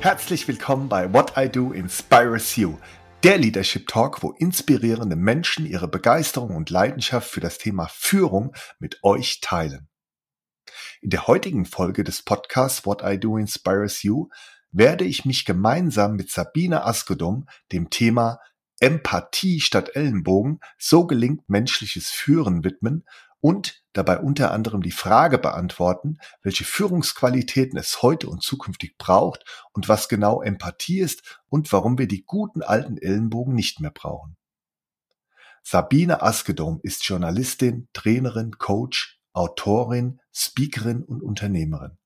Herzlich willkommen bei What I Do Inspires You, der Leadership Talk, wo inspirierende Menschen ihre Begeisterung und Leidenschaft für das Thema Führung mit euch teilen. In der heutigen Folge des Podcasts What I Do Inspires You werde ich mich gemeinsam mit Sabine Askedom dem Thema Empathie statt Ellenbogen, so gelingt menschliches Führen widmen und dabei unter anderem die Frage beantworten, welche Führungsqualitäten es heute und zukünftig braucht und was genau Empathie ist und warum wir die guten alten Ellenbogen nicht mehr brauchen. Sabine Askedom ist Journalistin, Trainerin, Coach, Autorin, Speakerin und Unternehmerin.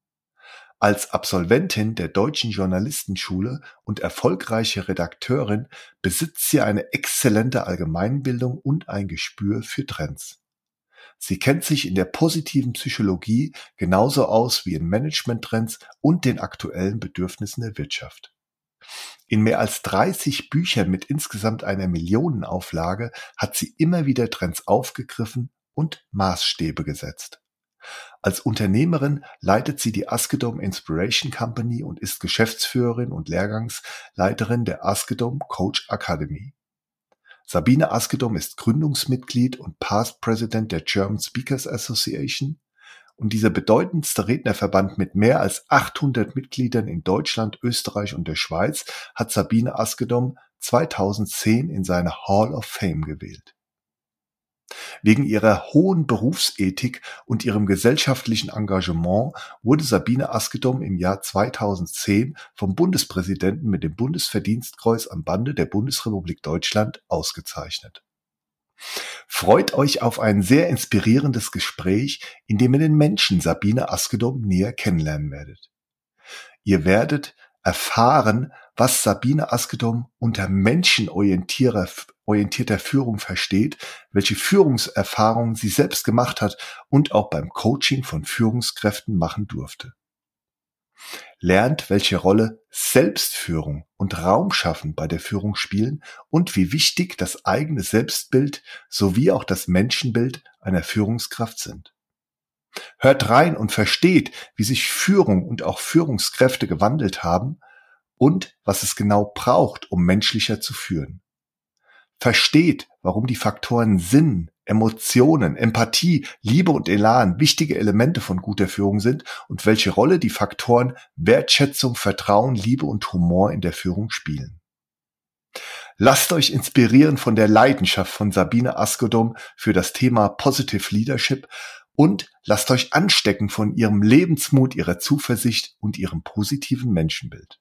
Als Absolventin der Deutschen Journalistenschule und erfolgreiche Redakteurin besitzt sie eine exzellente Allgemeinbildung und ein Gespür für Trends. Sie kennt sich in der positiven Psychologie genauso aus wie in Managementtrends und den aktuellen Bedürfnissen der Wirtschaft. In mehr als 30 Büchern mit insgesamt einer Millionenauflage hat sie immer wieder Trends aufgegriffen und Maßstäbe gesetzt. Als Unternehmerin leitet sie die Askedom Inspiration Company und ist Geschäftsführerin und Lehrgangsleiterin der Askedom Coach Academy. Sabine Askedom ist Gründungsmitglied und Past President der German Speakers Association und dieser bedeutendste Rednerverband mit mehr als 800 Mitgliedern in Deutschland, Österreich und der Schweiz hat Sabine Askedom 2010 in seine Hall of Fame gewählt. Wegen ihrer hohen Berufsethik und ihrem gesellschaftlichen Engagement wurde Sabine Askedom im Jahr 2010 vom Bundespräsidenten mit dem Bundesverdienstkreuz am Bande der Bundesrepublik Deutschland ausgezeichnet. Freut euch auf ein sehr inspirierendes Gespräch, in dem ihr den Menschen Sabine Askedom näher kennenlernen werdet. Ihr werdet erfahren, was Sabine Askedom unter menschenorientierter Führung versteht, welche Führungserfahrungen sie selbst gemacht hat und auch beim Coaching von Führungskräften machen durfte. Lernt, welche Rolle Selbstführung und Raumschaffen bei der Führung spielen und wie wichtig das eigene Selbstbild sowie auch das Menschenbild einer Führungskraft sind. Hört rein und versteht, wie sich Führung und auch Führungskräfte gewandelt haben und was es genau braucht, um menschlicher zu führen. Versteht, warum die Faktoren Sinn, Emotionen, Empathie, Liebe und Elan wichtige Elemente von guter Führung sind und welche Rolle die Faktoren Wertschätzung, Vertrauen, Liebe und Humor in der Führung spielen. Lasst euch inspirieren von der Leidenschaft von Sabine Askodom für das Thema Positive Leadership und lasst euch anstecken von ihrem Lebensmut, ihrer Zuversicht und ihrem positiven Menschenbild.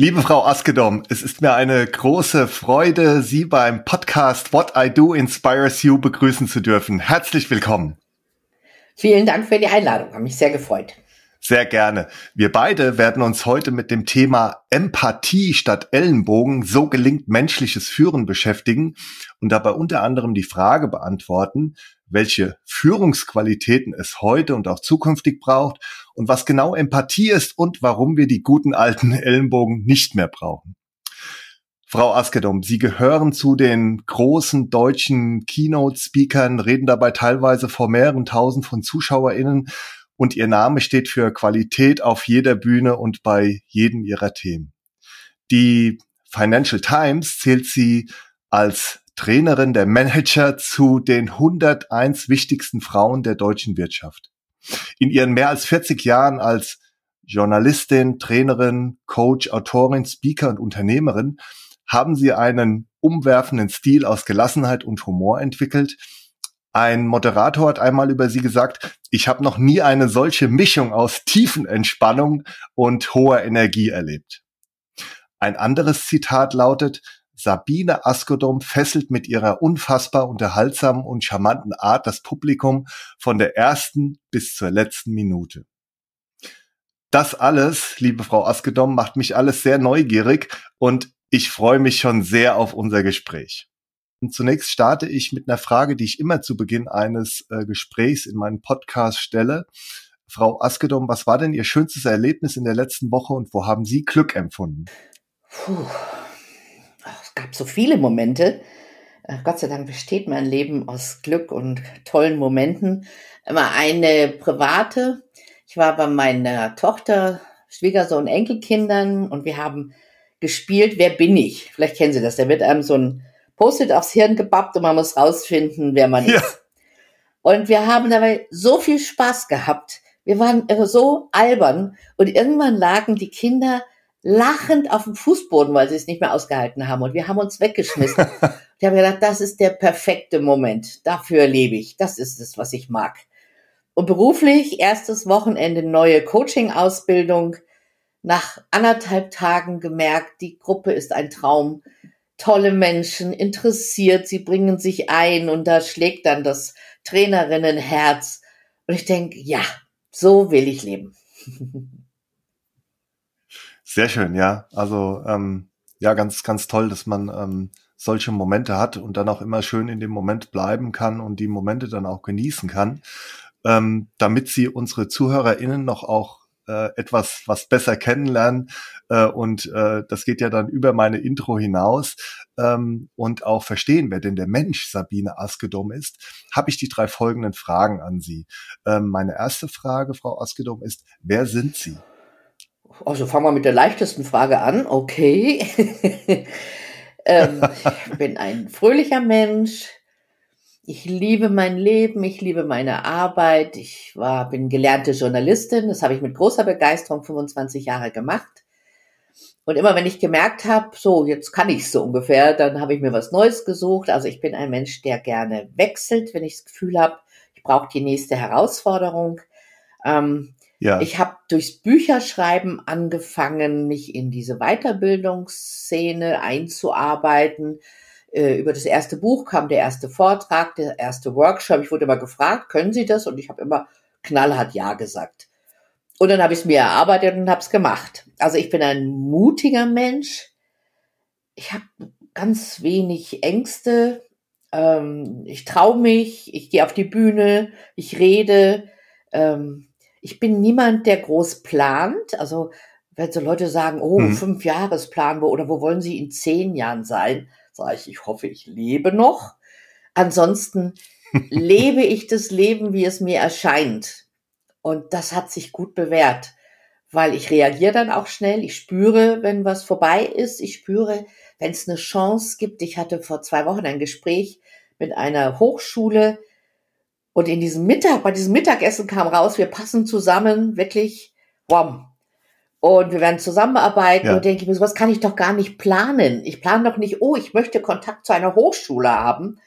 Liebe Frau Askedom, es ist mir eine große Freude, Sie beim Podcast What I Do Inspires You begrüßen zu dürfen. Herzlich willkommen. Vielen Dank für die Einladung, habe mich sehr gefreut. Sehr gerne. Wir beide werden uns heute mit dem Thema Empathie statt Ellenbogen, so gelingt menschliches Führen beschäftigen und dabei unter anderem die Frage beantworten, welche Führungsqualitäten es heute und auch zukünftig braucht und was genau Empathie ist und warum wir die guten alten Ellenbogen nicht mehr brauchen. Frau Askedom, Sie gehören zu den großen deutschen Keynote-Speakern, reden dabei teilweise vor mehreren tausend von ZuschauerInnen und Ihr Name steht für Qualität auf jeder Bühne und bei jedem Ihrer Themen. Die Financial Times zählt Sie als Trainerin der Manager zu den 101 wichtigsten Frauen der deutschen Wirtschaft. In ihren mehr als 40 Jahren als Journalistin, Trainerin, Coach, Autorin, Speaker und Unternehmerin haben sie einen umwerfenden Stil aus Gelassenheit und Humor entwickelt, ein Moderator hat einmal über sie gesagt, ich habe noch nie eine solche Mischung aus tiefen Entspannung und hoher Energie erlebt. Ein anderes Zitat lautet, Sabine Askodom fesselt mit ihrer unfassbar unterhaltsamen und charmanten Art das Publikum von der ersten bis zur letzten Minute. Das alles, liebe Frau Askedom, macht mich alles sehr neugierig und ich freue mich schon sehr auf unser Gespräch. Und zunächst starte ich mit einer Frage, die ich immer zu Beginn eines äh, Gesprächs in meinem Podcast stelle. Frau Askedom, was war denn Ihr schönstes Erlebnis in der letzten Woche und wo haben Sie Glück empfunden? Puh. Gab so viele Momente. Äh, Gott sei Dank besteht mein Leben aus Glück und tollen Momenten. Immer eine private. Ich war bei meiner Tochter, Schwiegersohn, Enkelkindern und wir haben gespielt, wer bin ich? Vielleicht kennen Sie das. Da wird einem so ein Post-it aufs Hirn gebappt und man muss rausfinden, wer man ja. ist. Und wir haben dabei so viel Spaß gehabt. Wir waren so albern und irgendwann lagen die Kinder lachend auf dem Fußboden, weil sie es nicht mehr ausgehalten haben und wir haben uns weggeschmissen. ich habe gedacht, das ist der perfekte Moment. Dafür lebe ich. Das ist es, was ich mag. Und beruflich erstes Wochenende neue Coaching-Ausbildung. Nach anderthalb Tagen gemerkt, die Gruppe ist ein Traum tolle Menschen, interessiert, sie bringen sich ein und da schlägt dann das Trainerinnenherz. Und ich denke, ja, so will ich leben. Sehr schön, ja. Also ähm, ja, ganz, ganz toll, dass man ähm, solche Momente hat und dann auch immer schön in dem Moment bleiben kann und die Momente dann auch genießen kann, ähm, damit sie unsere ZuhörerInnen noch auch äh, etwas was besser kennenlernen. Äh, und äh, das geht ja dann über meine Intro hinaus ähm, und auch verstehen, wer denn der Mensch Sabine Askedom ist, habe ich die drei folgenden Fragen an Sie. Ähm, meine erste Frage, Frau Askedom, ist, wer sind Sie? Also fangen wir mit der leichtesten Frage an. Okay. ähm, ich bin ein fröhlicher Mensch, ich liebe mein Leben, ich liebe meine Arbeit. Ich war, bin gelernte Journalistin. Das habe ich mit großer Begeisterung 25 Jahre gemacht. Und immer wenn ich gemerkt habe, so, jetzt kann ich so ungefähr, dann habe ich mir was Neues gesucht. Also ich bin ein Mensch, der gerne wechselt, wenn ich das Gefühl habe, ich brauche die nächste Herausforderung. Ähm, ja. Ich habe durchs Bücherschreiben angefangen, mich in diese Weiterbildungsszene einzuarbeiten äh, über das erste Buch kam der erste Vortrag, der erste Workshop. Ich wurde immer gefragt, können Sie das? Und ich habe immer knallhart Ja gesagt. Und dann habe ich es mir erarbeitet und habe es gemacht. Also ich bin ein mutiger Mensch. Ich habe ganz wenig Ängste. Ähm, ich traue mich. Ich gehe auf die Bühne. Ich rede. Ähm, ich bin niemand, der groß plant. Also wenn so Leute sagen, oh, mhm. fünf Jahresplan, wo, oder wo wollen Sie in zehn Jahren sein? sage ich, ich hoffe, ich lebe noch. Ansonsten lebe ich das Leben, wie es mir erscheint. Und das hat sich gut bewährt, weil ich reagiere dann auch schnell. Ich spüre, wenn was vorbei ist. Ich spüre, wenn es eine Chance gibt. Ich hatte vor zwei Wochen ein Gespräch mit einer Hochschule und in diesem Mittag, bei diesem Mittagessen kam raus, wir passen zusammen, wirklich, wow, und wir werden zusammenarbeiten ja. und denke ich mir, sowas kann ich doch gar nicht planen. Ich plane doch nicht, oh, ich möchte Kontakt zu einer Hochschule haben,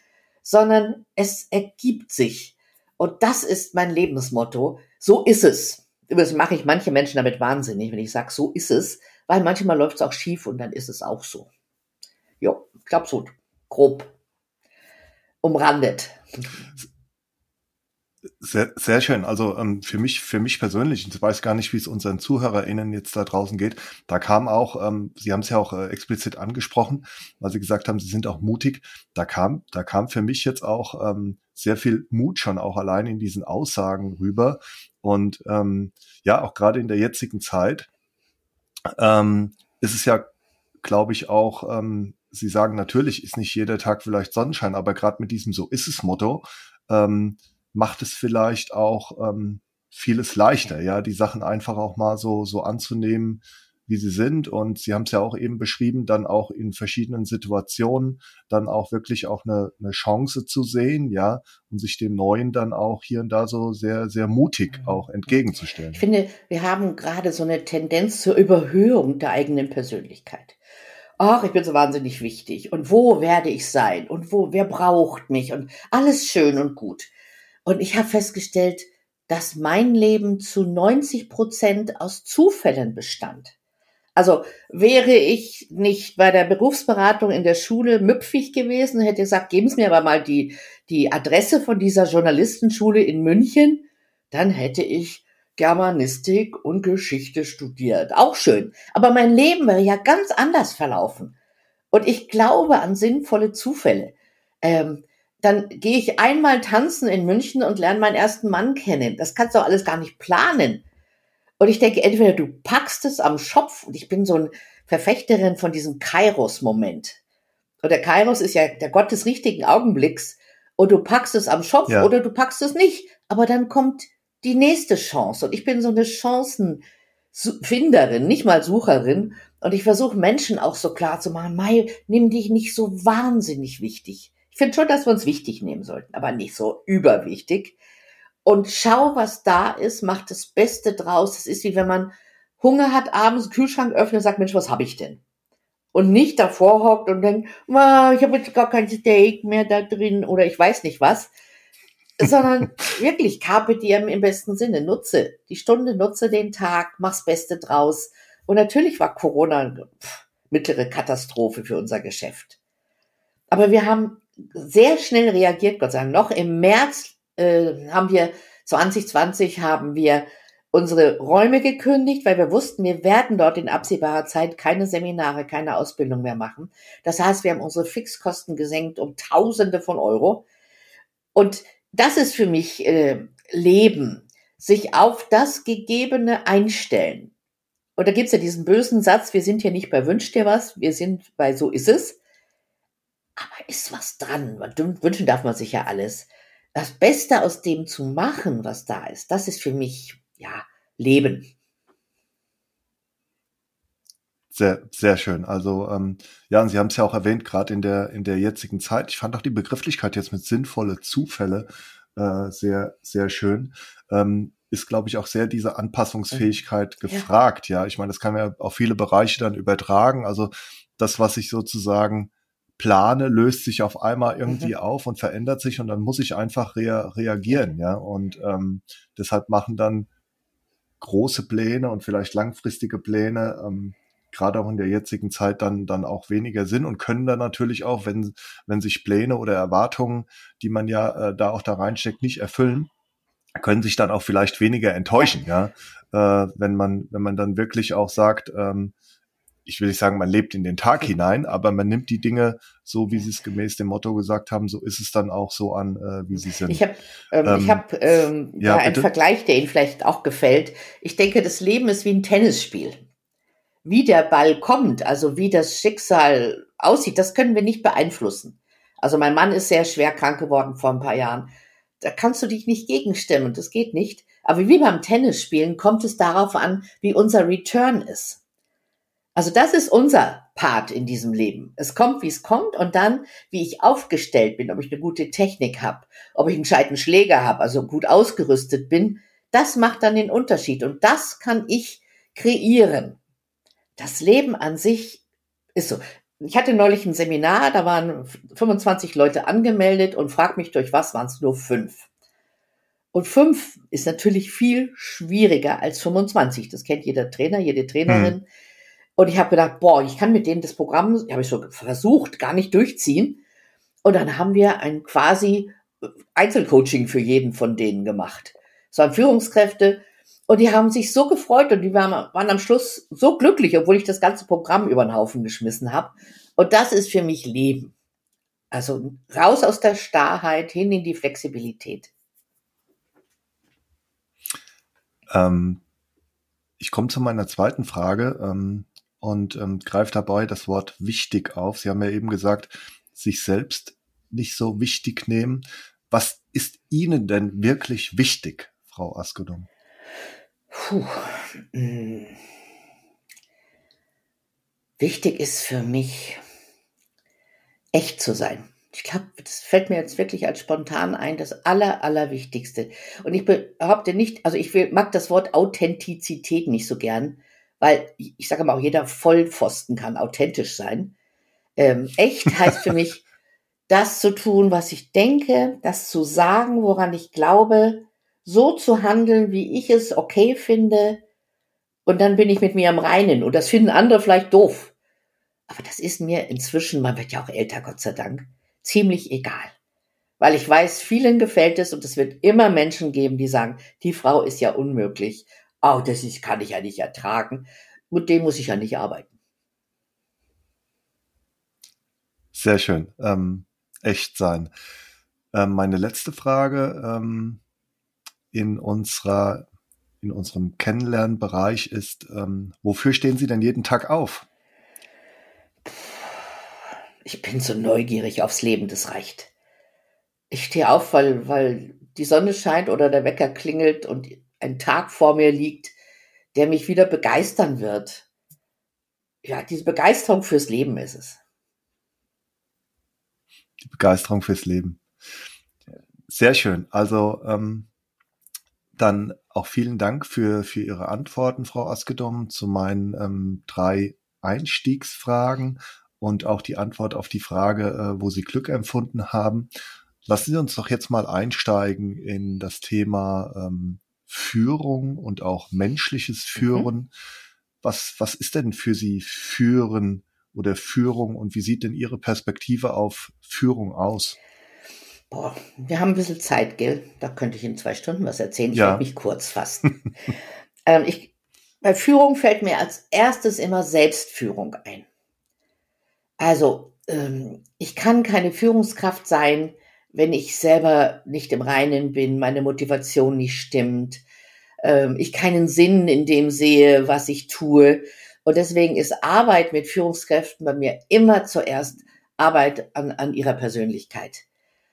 sondern es ergibt sich. Und das ist mein Lebensmotto. So ist es. Übrigens mache ich manche Menschen damit wahnsinnig, wenn ich sage, so ist es, weil manchmal läuft es auch schief und dann ist es auch so. Jo, ich glaube so grob umrandet. Sehr, sehr schön. Also ähm, für mich, für mich persönlich, ich weiß gar nicht, wie es unseren ZuhörerInnen jetzt da draußen geht. Da kam auch, ähm, Sie haben es ja auch äh, explizit angesprochen, weil Sie gesagt haben, Sie sind auch mutig. Da kam, da kam für mich jetzt auch ähm, sehr viel Mut schon auch allein in diesen Aussagen rüber. Und ähm, ja, auch gerade in der jetzigen Zeit ähm, ist es ja, glaube ich, auch, ähm, Sie sagen natürlich, ist nicht jeder Tag vielleicht Sonnenschein, aber gerade mit diesem So ist es Motto, ähm, macht es vielleicht auch ähm, vieles leichter, ja, die Sachen einfach auch mal so, so anzunehmen, wie sie sind. Und Sie haben es ja auch eben beschrieben, dann auch in verschiedenen Situationen dann auch wirklich auch eine, eine Chance zu sehen, ja, und sich dem Neuen dann auch hier und da so sehr, sehr mutig mhm. auch entgegenzustellen. Ich finde, wir haben gerade so eine Tendenz zur Überhöhung der eigenen Persönlichkeit. Ach, ich bin so wahnsinnig wichtig. Und wo werde ich sein? Und wo, wer braucht mich? Und alles schön und gut. Und ich habe festgestellt, dass mein Leben zu 90 Prozent aus Zufällen bestand. Also wäre ich nicht bei der Berufsberatung in der Schule müpfig gewesen, hätte gesagt, geben Sie mir aber mal die, die Adresse von dieser Journalistenschule in München, dann hätte ich Germanistik und Geschichte studiert. Auch schön. Aber mein Leben wäre ja ganz anders verlaufen. Und ich glaube an sinnvolle Zufälle. Ähm, dann gehe ich einmal tanzen in München und lerne meinen ersten Mann kennen. Das kannst du auch alles gar nicht planen. Und ich denke, entweder du packst es am Schopf und ich bin so ein Verfechterin von diesem Kairos-Moment. Und der Kairos ist ja der Gott des richtigen Augenblicks. Und du packst es am Schopf ja. oder du packst es nicht. Aber dann kommt die nächste Chance. Und ich bin so eine Chancenfinderin, nicht mal Sucherin. Und ich versuche Menschen auch so klar zu machen, Mai, nimm dich nicht so wahnsinnig wichtig. Ich finde schon, dass wir uns wichtig nehmen sollten, aber nicht so überwichtig und schau, was da ist, mach das Beste draus. Es ist wie wenn man Hunger hat, abends den Kühlschrank öffnet und sagt, Mensch, was habe ich denn? Und nicht davor hockt und denkt, ich habe jetzt gar kein Steak mehr da drin oder ich weiß nicht was, sondern wirklich Carpe Diem im besten Sinne. Nutze die Stunde, nutze den Tag, mach's Beste draus. Und natürlich war Corona pff, mittlere Katastrophe für unser Geschäft. Aber wir haben sehr schnell reagiert, Gott sei Dank. Noch im März äh, haben wir 2020 haben wir unsere Räume gekündigt, weil wir wussten, wir werden dort in absehbarer Zeit keine Seminare, keine Ausbildung mehr machen. Das heißt, wir haben unsere Fixkosten gesenkt um Tausende von Euro. Und das ist für mich äh, Leben, sich auf das Gegebene einstellen. Und da gibt's ja diesen bösen Satz, wir sind hier nicht bei Wünsch dir was, wir sind bei So ist es. Aber ist was dran. Wünschen darf man sich ja alles das Beste aus dem zu machen, was da ist, das ist für mich, ja, Leben. Sehr, sehr schön. Also ähm, ja, und Sie haben es ja auch erwähnt, gerade in der in der jetzigen Zeit. Ich fand auch die Begrifflichkeit jetzt mit sinnvolle Zufälle äh, sehr, sehr schön. Ähm, ist, glaube ich, auch sehr diese Anpassungsfähigkeit mhm. gefragt. Ja. ja, ich meine, das kann man ja auf viele Bereiche dann übertragen. Also das, was ich sozusagen plane, löst sich auf einmal irgendwie mhm. auf und verändert sich und dann muss ich einfach rea reagieren, ja. Und ähm, deshalb machen dann große Pläne und vielleicht langfristige Pläne, ähm, gerade auch in der jetzigen Zeit dann dann auch weniger Sinn und können dann natürlich auch, wenn wenn sich Pläne oder Erwartungen, die man ja äh, da auch da reinsteckt, nicht erfüllen, können sich dann auch vielleicht weniger enttäuschen, ja, äh, wenn man wenn man dann wirklich auch sagt, ähm, ich will nicht sagen, man lebt in den Tag hinein, aber man nimmt die Dinge so, wie sie es gemäß dem Motto gesagt haben, so ist es dann auch so an, äh, wie sie sind. Ich habe ähm, ähm, ich hab, ähm, ja, da einen Vergleich, der Ihnen vielleicht auch gefällt. Ich denke, das Leben ist wie ein Tennisspiel. Wie der Ball kommt, also wie das Schicksal aussieht, das können wir nicht beeinflussen. Also mein Mann ist sehr schwer krank geworden vor ein paar Jahren. Da kannst du dich nicht gegenstimmen, das geht nicht. Aber wie beim Tennisspielen kommt es darauf an, wie unser Return ist. Also das ist unser Part in diesem Leben. Es kommt, wie es kommt und dann, wie ich aufgestellt bin, ob ich eine gute Technik habe, ob ich einen gescheiten Schläger habe, also gut ausgerüstet bin, das macht dann den Unterschied und das kann ich kreieren. Das Leben an sich ist so. Ich hatte neulich ein Seminar, da waren 25 Leute angemeldet und frag mich durch was waren es nur fünf. Und fünf ist natürlich viel schwieriger als 25. Das kennt jeder Trainer, jede Trainerin. Hm und ich habe gedacht, boah, ich kann mit denen das Programm, habe ich so versucht, gar nicht durchziehen. Und dann haben wir ein quasi Einzelcoaching für jeden von denen gemacht. Es waren Führungskräfte und die haben sich so gefreut und die waren, waren am Schluss so glücklich, obwohl ich das ganze Programm über den Haufen geschmissen habe. Und das ist für mich Leben. Also raus aus der Starrheit hin in die Flexibilität. Ähm, ich komme zu meiner zweiten Frage. Ähm, und ähm, greift dabei das Wort wichtig auf. Sie haben ja eben gesagt, sich selbst nicht so wichtig nehmen. Was ist Ihnen denn wirklich wichtig, Frau Askedum? Puh. Hm. Wichtig ist für mich, echt zu sein. Ich glaube, das fällt mir jetzt wirklich als spontan ein, das Aller, Allerwichtigste. Und ich behaupte nicht, also ich mag das Wort Authentizität nicht so gern, weil ich sage mal auch jeder Vollpfosten kann authentisch sein. Ähm, echt heißt für mich, das zu tun, was ich denke, das zu sagen, woran ich glaube, so zu handeln, wie ich es okay finde. und dann bin ich mit mir am Reinen und das finden andere vielleicht doof. Aber das ist mir inzwischen, man wird ja auch älter, Gott sei Dank, ziemlich egal. Weil ich weiß, vielen gefällt es und es wird immer Menschen geben, die sagen, die Frau ist ja unmöglich. Oh, das ist, kann ich ja nicht ertragen. Mit dem muss ich ja nicht arbeiten. Sehr schön. Ähm, echt sein. Ähm, meine letzte Frage ähm, in unserer in unserem Kennenlernbereich ist, ähm, wofür stehen Sie denn jeden Tag auf? Ich bin so neugierig aufs Leben, das reicht. Ich stehe auf, weil, weil die Sonne scheint oder der Wecker klingelt und ein Tag vor mir liegt, der mich wieder begeistern wird. Ja, diese Begeisterung fürs Leben ist es. Die Begeisterung fürs Leben. Sehr schön. Also ähm, dann auch vielen Dank für, für Ihre Antworten, Frau Askedom, zu meinen ähm, drei Einstiegsfragen und auch die Antwort auf die Frage, äh, wo Sie Glück empfunden haben. Lassen Sie uns doch jetzt mal einsteigen in das Thema ähm, Führung und auch menschliches mhm. Führen. Mhm. Was, was ist denn für Sie Führen oder Führung und wie sieht denn Ihre Perspektive auf Führung aus? Boah, wir haben ein bisschen Zeit, gell? Da könnte ich in zwei Stunden was erzählen. Ich ja. werde mich kurz fassen. ähm, ich, bei Führung fällt mir als erstes immer Selbstführung ein. Also, ähm, ich kann keine Führungskraft sein, wenn ich selber nicht im Reinen bin, meine Motivation nicht stimmt, ähm, ich keinen Sinn in dem sehe, was ich tue. Und deswegen ist Arbeit mit Führungskräften bei mir immer zuerst Arbeit an, an ihrer Persönlichkeit.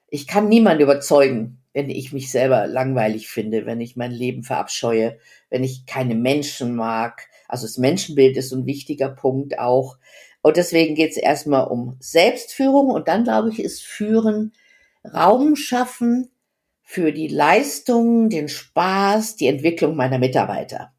Ich kann niemanden überzeugen, wenn ich mich selber langweilig finde, wenn ich mein Leben verabscheue, wenn ich keine Menschen mag. Also das Menschenbild ist ein wichtiger Punkt auch. Und deswegen geht es erstmal um Selbstführung und dann, glaube ich, ist Führen Raum schaffen für die Leistung, den Spaß, die Entwicklung meiner Mitarbeiter.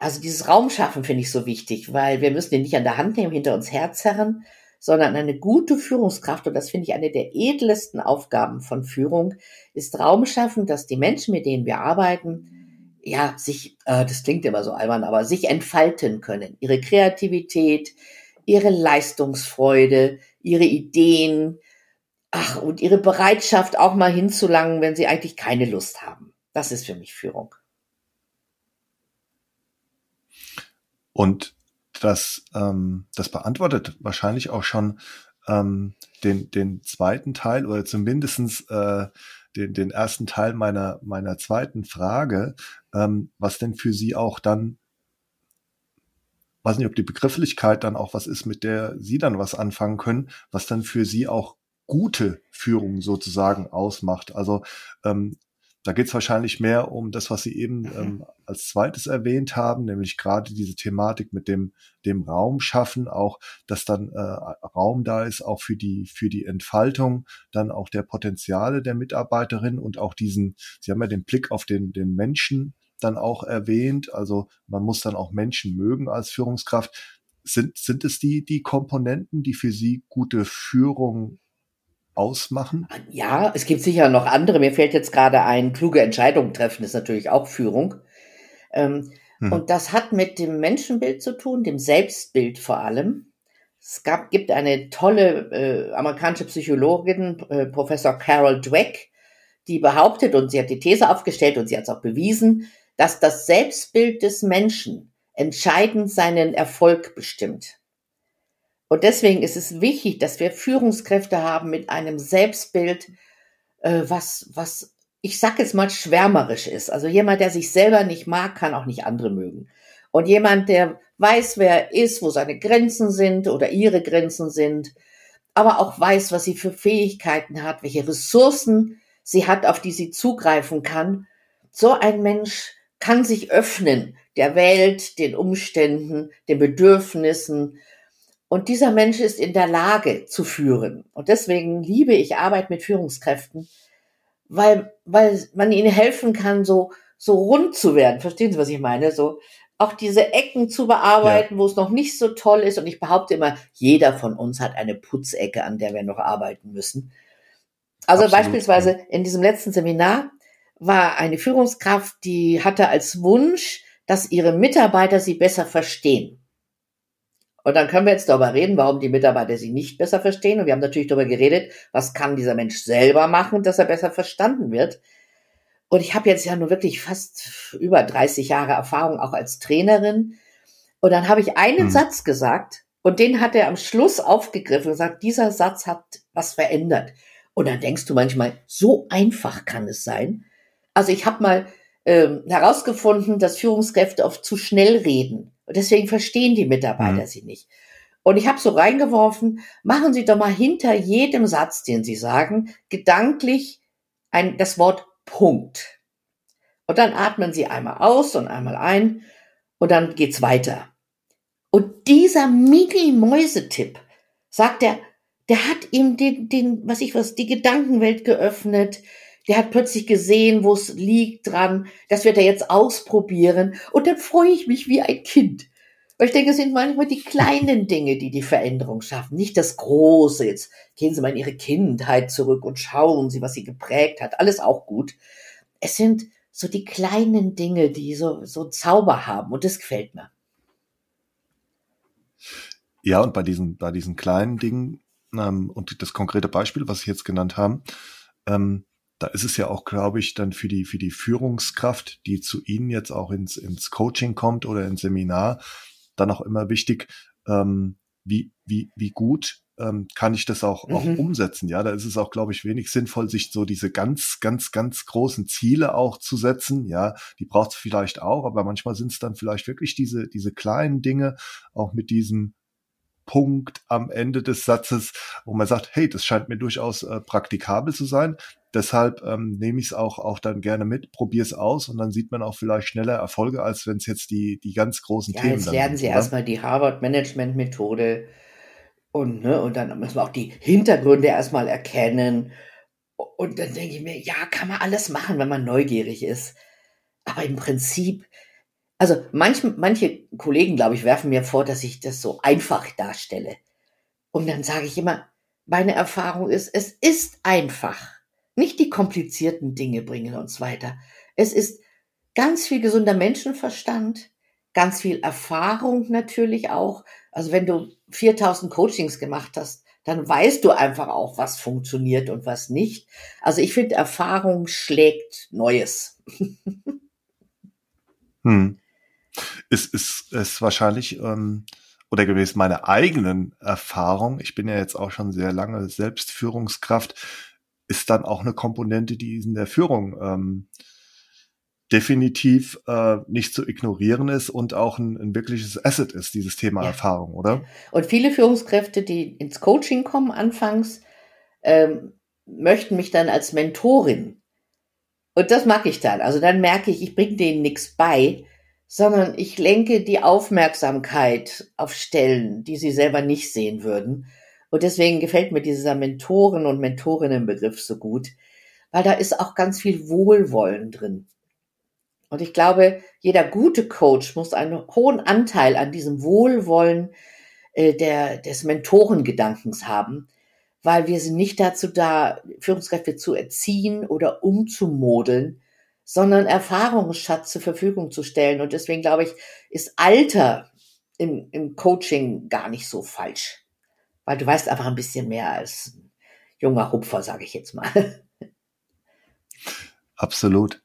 Also dieses Raum schaffen finde ich so wichtig, weil wir müssen den nicht an der Hand nehmen, hinter uns herzerren, sondern eine gute Führungskraft, und das finde ich eine der edlesten Aufgaben von Führung, ist Raum schaffen, dass die Menschen, mit denen wir arbeiten, ja, sich, äh, das klingt immer so albern, aber sich entfalten können. Ihre Kreativität, ihre Leistungsfreude, ihre Ideen, ach, und ihre Bereitschaft auch mal hinzulangen, wenn sie eigentlich keine Lust haben. Das ist für mich Führung. Und das, ähm, das beantwortet wahrscheinlich auch schon ähm, den, den zweiten Teil oder zumindestens äh, den, den ersten Teil meiner, meiner zweiten Frage, ähm, was denn für Sie auch dann, weiß nicht, ob die Begrifflichkeit dann auch was ist, mit der Sie dann was anfangen können, was dann für Sie auch gute Führung sozusagen ausmacht. Also ähm, da geht es wahrscheinlich mehr um das, was Sie eben mhm. ähm, als zweites erwähnt haben, nämlich gerade diese Thematik mit dem, dem Raum schaffen, auch, dass dann äh, Raum da ist, auch für die, für die Entfaltung dann auch der Potenziale der Mitarbeiterin und auch diesen, Sie haben ja den Blick auf den, den Menschen dann auch erwähnt. Also man muss dann auch Menschen mögen als Führungskraft. Sind, sind es die, die Komponenten, die für Sie gute Führung ausmachen? Ja, es gibt sicher noch andere. Mir fällt jetzt gerade ein, kluge Entscheidungen treffen ist natürlich auch Führung. Ähm, hm. Und das hat mit dem Menschenbild zu tun, dem Selbstbild vor allem. Es gab, gibt eine tolle äh, amerikanische Psychologin, äh, Professor Carol Dweck, die behauptet, und sie hat die These aufgestellt und sie hat es auch bewiesen, dass das Selbstbild des Menschen entscheidend seinen Erfolg bestimmt. Und deswegen ist es wichtig, dass wir Führungskräfte haben mit einem Selbstbild, äh, was, was, ich sag jetzt mal, schwärmerisch ist. Also jemand, der sich selber nicht mag, kann auch nicht andere mögen. Und jemand, der weiß, wer er ist, wo seine Grenzen sind oder ihre Grenzen sind, aber auch weiß, was sie für Fähigkeiten hat, welche Ressourcen sie hat, auf die sie zugreifen kann. So ein Mensch kann sich öffnen der Welt, den Umständen, den Bedürfnissen, und dieser Mensch ist in der Lage zu führen. Und deswegen liebe ich Arbeit mit Führungskräften, weil, weil man ihnen helfen kann, so, so rund zu werden. Verstehen Sie, was ich meine? So, auch diese Ecken zu bearbeiten, ja. wo es noch nicht so toll ist. Und ich behaupte immer, jeder von uns hat eine Putzecke, an der wir noch arbeiten müssen. Also Absolut. beispielsweise in diesem letzten Seminar war eine Führungskraft, die hatte als Wunsch, dass ihre Mitarbeiter sie besser verstehen. Und dann können wir jetzt darüber reden, warum die Mitarbeiter sie nicht besser verstehen. Und wir haben natürlich darüber geredet, was kann dieser Mensch selber machen, dass er besser verstanden wird. Und ich habe jetzt ja nur wirklich fast über 30 Jahre Erfahrung auch als Trainerin. Und dann habe ich einen hm. Satz gesagt und den hat er am Schluss aufgegriffen und gesagt, dieser Satz hat was verändert. Und dann denkst du manchmal, so einfach kann es sein. Also ich habe mal ähm, herausgefunden, dass Führungskräfte oft zu schnell reden. Und deswegen verstehen die Mitarbeiter mhm. sie nicht. Und ich habe so reingeworfen, machen Sie doch mal hinter jedem Satz, den Sie sagen, gedanklich ein, das Wort Punkt. Und dann atmen Sie einmal aus und einmal ein und dann geht's weiter. Und dieser Mini-Mäusetipp, sagt er, der hat ihm den, den, was ich was, die Gedankenwelt geöffnet. Der hat plötzlich gesehen, wo es liegt dran. Das wird er jetzt ausprobieren. Und dann freue ich mich wie ein Kind. Weil ich denke, es sind manchmal die kleinen Dinge, die die Veränderung schaffen. Nicht das Große. Jetzt gehen Sie mal in Ihre Kindheit zurück und schauen Sie, was Sie geprägt hat. Alles auch gut. Es sind so die kleinen Dinge, die so, so Zauber haben. Und das gefällt mir. Ja, und bei diesen, bei diesen kleinen Dingen ähm, und das konkrete Beispiel, was Sie jetzt genannt haben, ähm, da ist es ja auch, glaube ich, dann für die, für die Führungskraft, die zu Ihnen jetzt auch ins, ins Coaching kommt oder ins Seminar, dann auch immer wichtig, ähm, wie, wie, wie gut ähm, kann ich das auch, mhm. auch umsetzen. Ja, da ist es auch, glaube ich, wenig sinnvoll, sich so diese ganz, ganz, ganz großen Ziele auch zu setzen. Ja, die braucht es vielleicht auch, aber manchmal sind es dann vielleicht wirklich diese, diese kleinen Dinge, auch mit diesem Punkt am Ende des Satzes, wo man sagt, hey, das scheint mir durchaus äh, praktikabel zu sein. Deshalb ähm, nehme ich es auch, auch dann gerne mit, probiere es aus und dann sieht man auch vielleicht schneller Erfolge, als wenn es jetzt die, die ganz großen ja, Themen jetzt lernen sind. Sie erstmal die Harvard Management Methode und, ne, und dann müssen wir auch die Hintergründe erstmal erkennen. Und dann denke ich mir, ja, kann man alles machen, wenn man neugierig ist. Aber im Prinzip also manche, manche Kollegen, glaube ich, werfen mir vor, dass ich das so einfach darstelle. Und dann sage ich immer, meine Erfahrung ist, es ist einfach. Nicht die komplizierten Dinge bringen uns weiter. Es ist ganz viel gesunder Menschenverstand, ganz viel Erfahrung natürlich auch. Also wenn du 4000 Coachings gemacht hast, dann weißt du einfach auch, was funktioniert und was nicht. Also ich finde, Erfahrung schlägt Neues. hm ist, ist, ist wahrscheinlich ähm, oder gemäß meiner eigenen Erfahrung, ich bin ja jetzt auch schon sehr lange Selbstführungskraft, ist dann auch eine Komponente, die in der Führung ähm, definitiv äh, nicht zu ignorieren ist und auch ein, ein wirkliches Asset ist, dieses Thema ja. Erfahrung, oder? Und viele Führungskräfte, die ins Coaching kommen anfangs, ähm, möchten mich dann als Mentorin. Und das mag ich dann. Also dann merke ich, ich bringe denen nichts bei, sondern ich lenke die Aufmerksamkeit auf Stellen, die sie selber nicht sehen würden. Und deswegen gefällt mir dieser Mentoren- und Mentorinnenbegriff so gut, weil da ist auch ganz viel Wohlwollen drin. Und ich glaube, jeder gute Coach muss einen hohen Anteil an diesem Wohlwollen äh, der, des Mentorengedankens haben, weil wir sind nicht dazu da, Führungskräfte zu erziehen oder umzumodeln, sondern Erfahrungsschatz zur Verfügung zu stellen. Und deswegen glaube ich, ist Alter im, im Coaching gar nicht so falsch. Weil du weißt einfach ein bisschen mehr als ein junger Hupfer, sage ich jetzt mal. Absolut.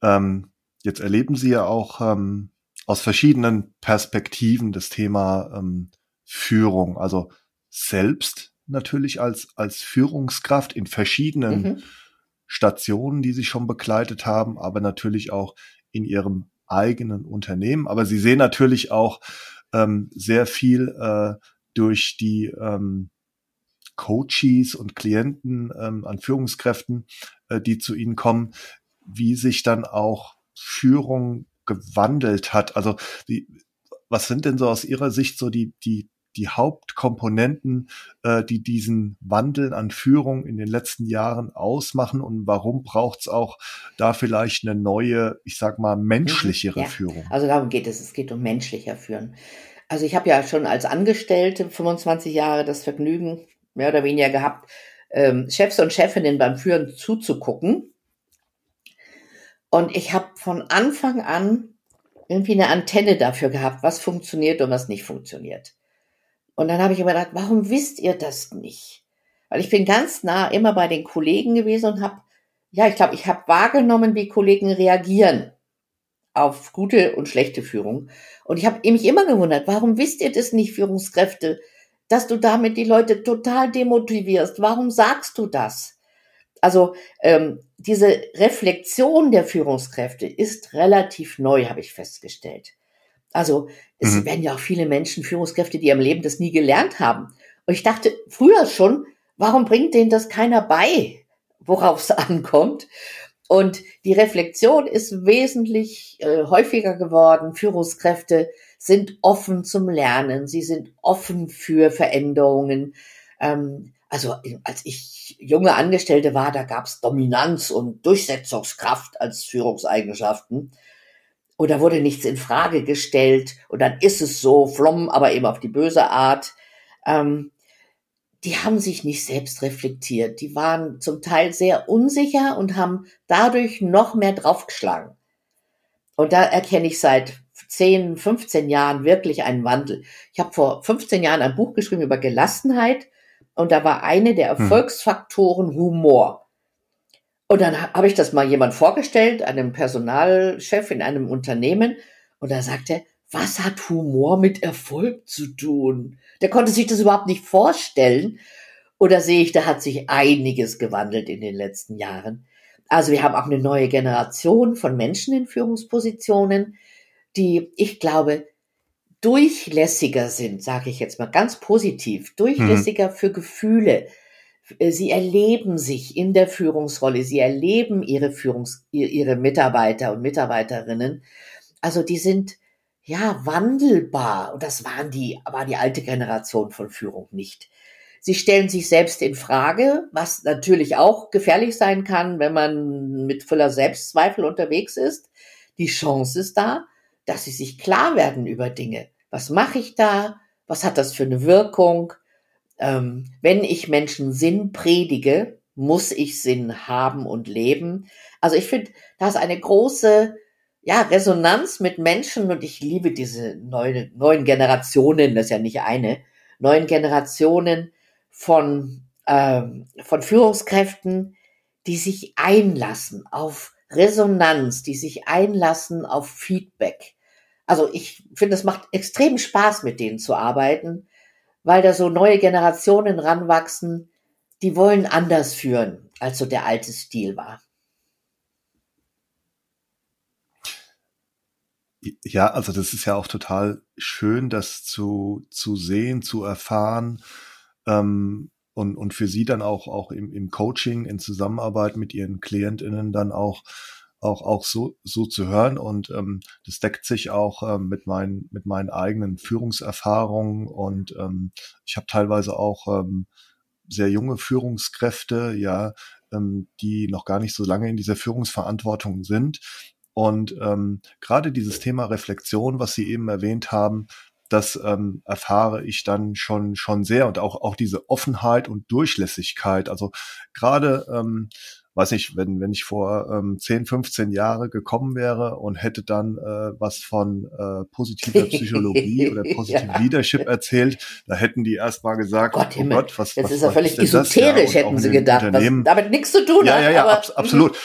Ähm, jetzt erleben Sie ja auch ähm, aus verschiedenen Perspektiven das Thema ähm, Führung, also selbst natürlich als, als Führungskraft in verschiedenen mhm. Stationen, die sie schon begleitet haben, aber natürlich auch in ihrem eigenen Unternehmen. Aber sie sehen natürlich auch ähm, sehr viel äh, durch die ähm, Coaches und Klienten ähm, an Führungskräften, äh, die zu ihnen kommen, wie sich dann auch Führung gewandelt hat. Also die, was sind denn so aus Ihrer Sicht so die, die die Hauptkomponenten, äh, die diesen Wandel an Führung in den letzten Jahren ausmachen und warum braucht es auch da vielleicht eine neue, ich sag mal, menschlichere ja. Führung? Also darum geht es, es geht um menschlicher Führen. Also ich habe ja schon als Angestellte 25 Jahre das Vergnügen, mehr oder weniger gehabt, ähm, Chefs und Chefinnen beim Führen zuzugucken. Und ich habe von Anfang an irgendwie eine Antenne dafür gehabt, was funktioniert und was nicht funktioniert. Und dann habe ich immer gedacht, warum wisst ihr das nicht? Weil ich bin ganz nah immer bei den Kollegen gewesen und habe, ja, ich glaube, ich habe wahrgenommen, wie Kollegen reagieren auf gute und schlechte Führung. Und ich habe mich immer gewundert, warum wisst ihr das nicht, Führungskräfte, dass du damit die Leute total demotivierst? Warum sagst du das? Also ähm, diese Reflexion der Führungskräfte ist relativ neu, habe ich festgestellt. Also es mhm. werden ja auch viele Menschen, Führungskräfte, die am Leben das nie gelernt haben. Und ich dachte früher schon, warum bringt denen das keiner bei, worauf es ankommt? Und die Reflexion ist wesentlich äh, häufiger geworden. Führungskräfte sind offen zum Lernen, sie sind offen für Veränderungen. Ähm, also als ich junge Angestellte war, da gab es Dominanz und Durchsetzungskraft als Führungseigenschaften. Und da wurde nichts in Frage gestellt. Und dann ist es so, flumm, aber eben auf die böse Art. Ähm, die haben sich nicht selbst reflektiert. Die waren zum Teil sehr unsicher und haben dadurch noch mehr draufgeschlagen. Und da erkenne ich seit 10, 15 Jahren wirklich einen Wandel. Ich habe vor 15 Jahren ein Buch geschrieben über Gelassenheit und da war eine der hm. Erfolgsfaktoren Humor. Und dann habe ich das mal jemand vorgestellt, einem Personalchef in einem Unternehmen, und da sagte er, was hat Humor mit Erfolg zu tun? Der konnte sich das überhaupt nicht vorstellen. Oder sehe ich, da hat sich einiges gewandelt in den letzten Jahren. Also wir haben auch eine neue Generation von Menschen in Führungspositionen, die, ich glaube, durchlässiger sind, sage ich jetzt mal ganz positiv, durchlässiger mhm. für Gefühle. Sie erleben sich in der Führungsrolle, sie erleben ihre Führungs ihre Mitarbeiter und Mitarbeiterinnen. Also die sind ja, wandelbar. Und das waren die, war die alte Generation von Führung nicht. Sie stellen sich selbst in Frage, was natürlich auch gefährlich sein kann, wenn man mit voller Selbstzweifel unterwegs ist. Die Chance ist da, dass sie sich klar werden über Dinge. Was mache ich da? Was hat das für eine Wirkung? Ähm, wenn ich Menschen Sinn predige, muss ich Sinn haben und leben. Also ich finde, da ist eine große ja, Resonanz mit Menschen und ich liebe diese neue, neuen Generationen, das ist ja nicht eine, neuen Generationen von, ähm, von Führungskräften, die sich einlassen auf Resonanz, die sich einlassen auf Feedback. Also ich finde, es macht extrem Spaß, mit denen zu arbeiten, weil da so neue Generationen ranwachsen, die wollen anders führen, als so der alte Stil war. Ja, also das ist ja auch total schön, das zu, zu sehen, zu erfahren ähm, und, und für Sie dann auch, auch im, im Coaching, in Zusammenarbeit mit Ihren KlientInnen dann auch auch auch so so zu hören. Und ähm, das deckt sich auch ähm, mit meinen mit meinen eigenen Führungserfahrungen. Und ähm, ich habe teilweise auch ähm, sehr junge Führungskräfte ja ähm, die noch gar nicht so lange in dieser Führungsverantwortung sind und ähm, gerade dieses Thema Reflexion, was Sie eben erwähnt haben, das ähm, erfahre ich dann schon schon sehr und auch auch diese Offenheit und Durchlässigkeit. Also gerade ähm, weiß nicht, wenn wenn ich vor ähm, 10, 15 Jahre gekommen wäre und hätte dann äh, was von äh, positiver Psychologie oder Positive ja. Leadership erzählt, da hätten die erstmal gesagt, Gott, oh Gott, was, das was, ist ja völlig esoterisch, ja, hätten sie gedacht, was damit nichts zu tun ja, hat. Ja, ja, ab, absolut.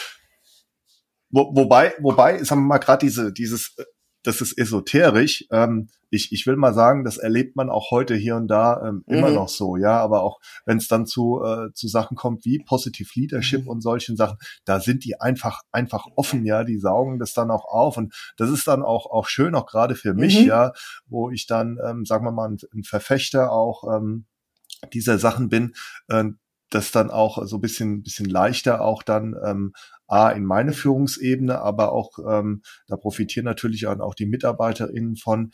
Wo, wobei, wobei, sagen wir mal gerade diese, dieses, das ist esoterisch. Ähm, ich, ich will mal sagen, das erlebt man auch heute hier und da ähm, mhm. immer noch so, ja. Aber auch wenn es dann zu, äh, zu Sachen kommt wie Positive Leadership mhm. und solchen Sachen, da sind die einfach, einfach offen, ja. Die saugen das dann auch auf. Und das ist dann auch, auch schön, auch gerade für mich, mhm. ja, wo ich dann, ähm, sagen wir mal, ein, ein Verfechter auch ähm, dieser Sachen bin, äh, das dann auch so ein bisschen, bisschen leichter auch dann ähm, A, in meine Führungsebene, aber auch, ähm, da profitieren natürlich auch die MitarbeiterInnen von,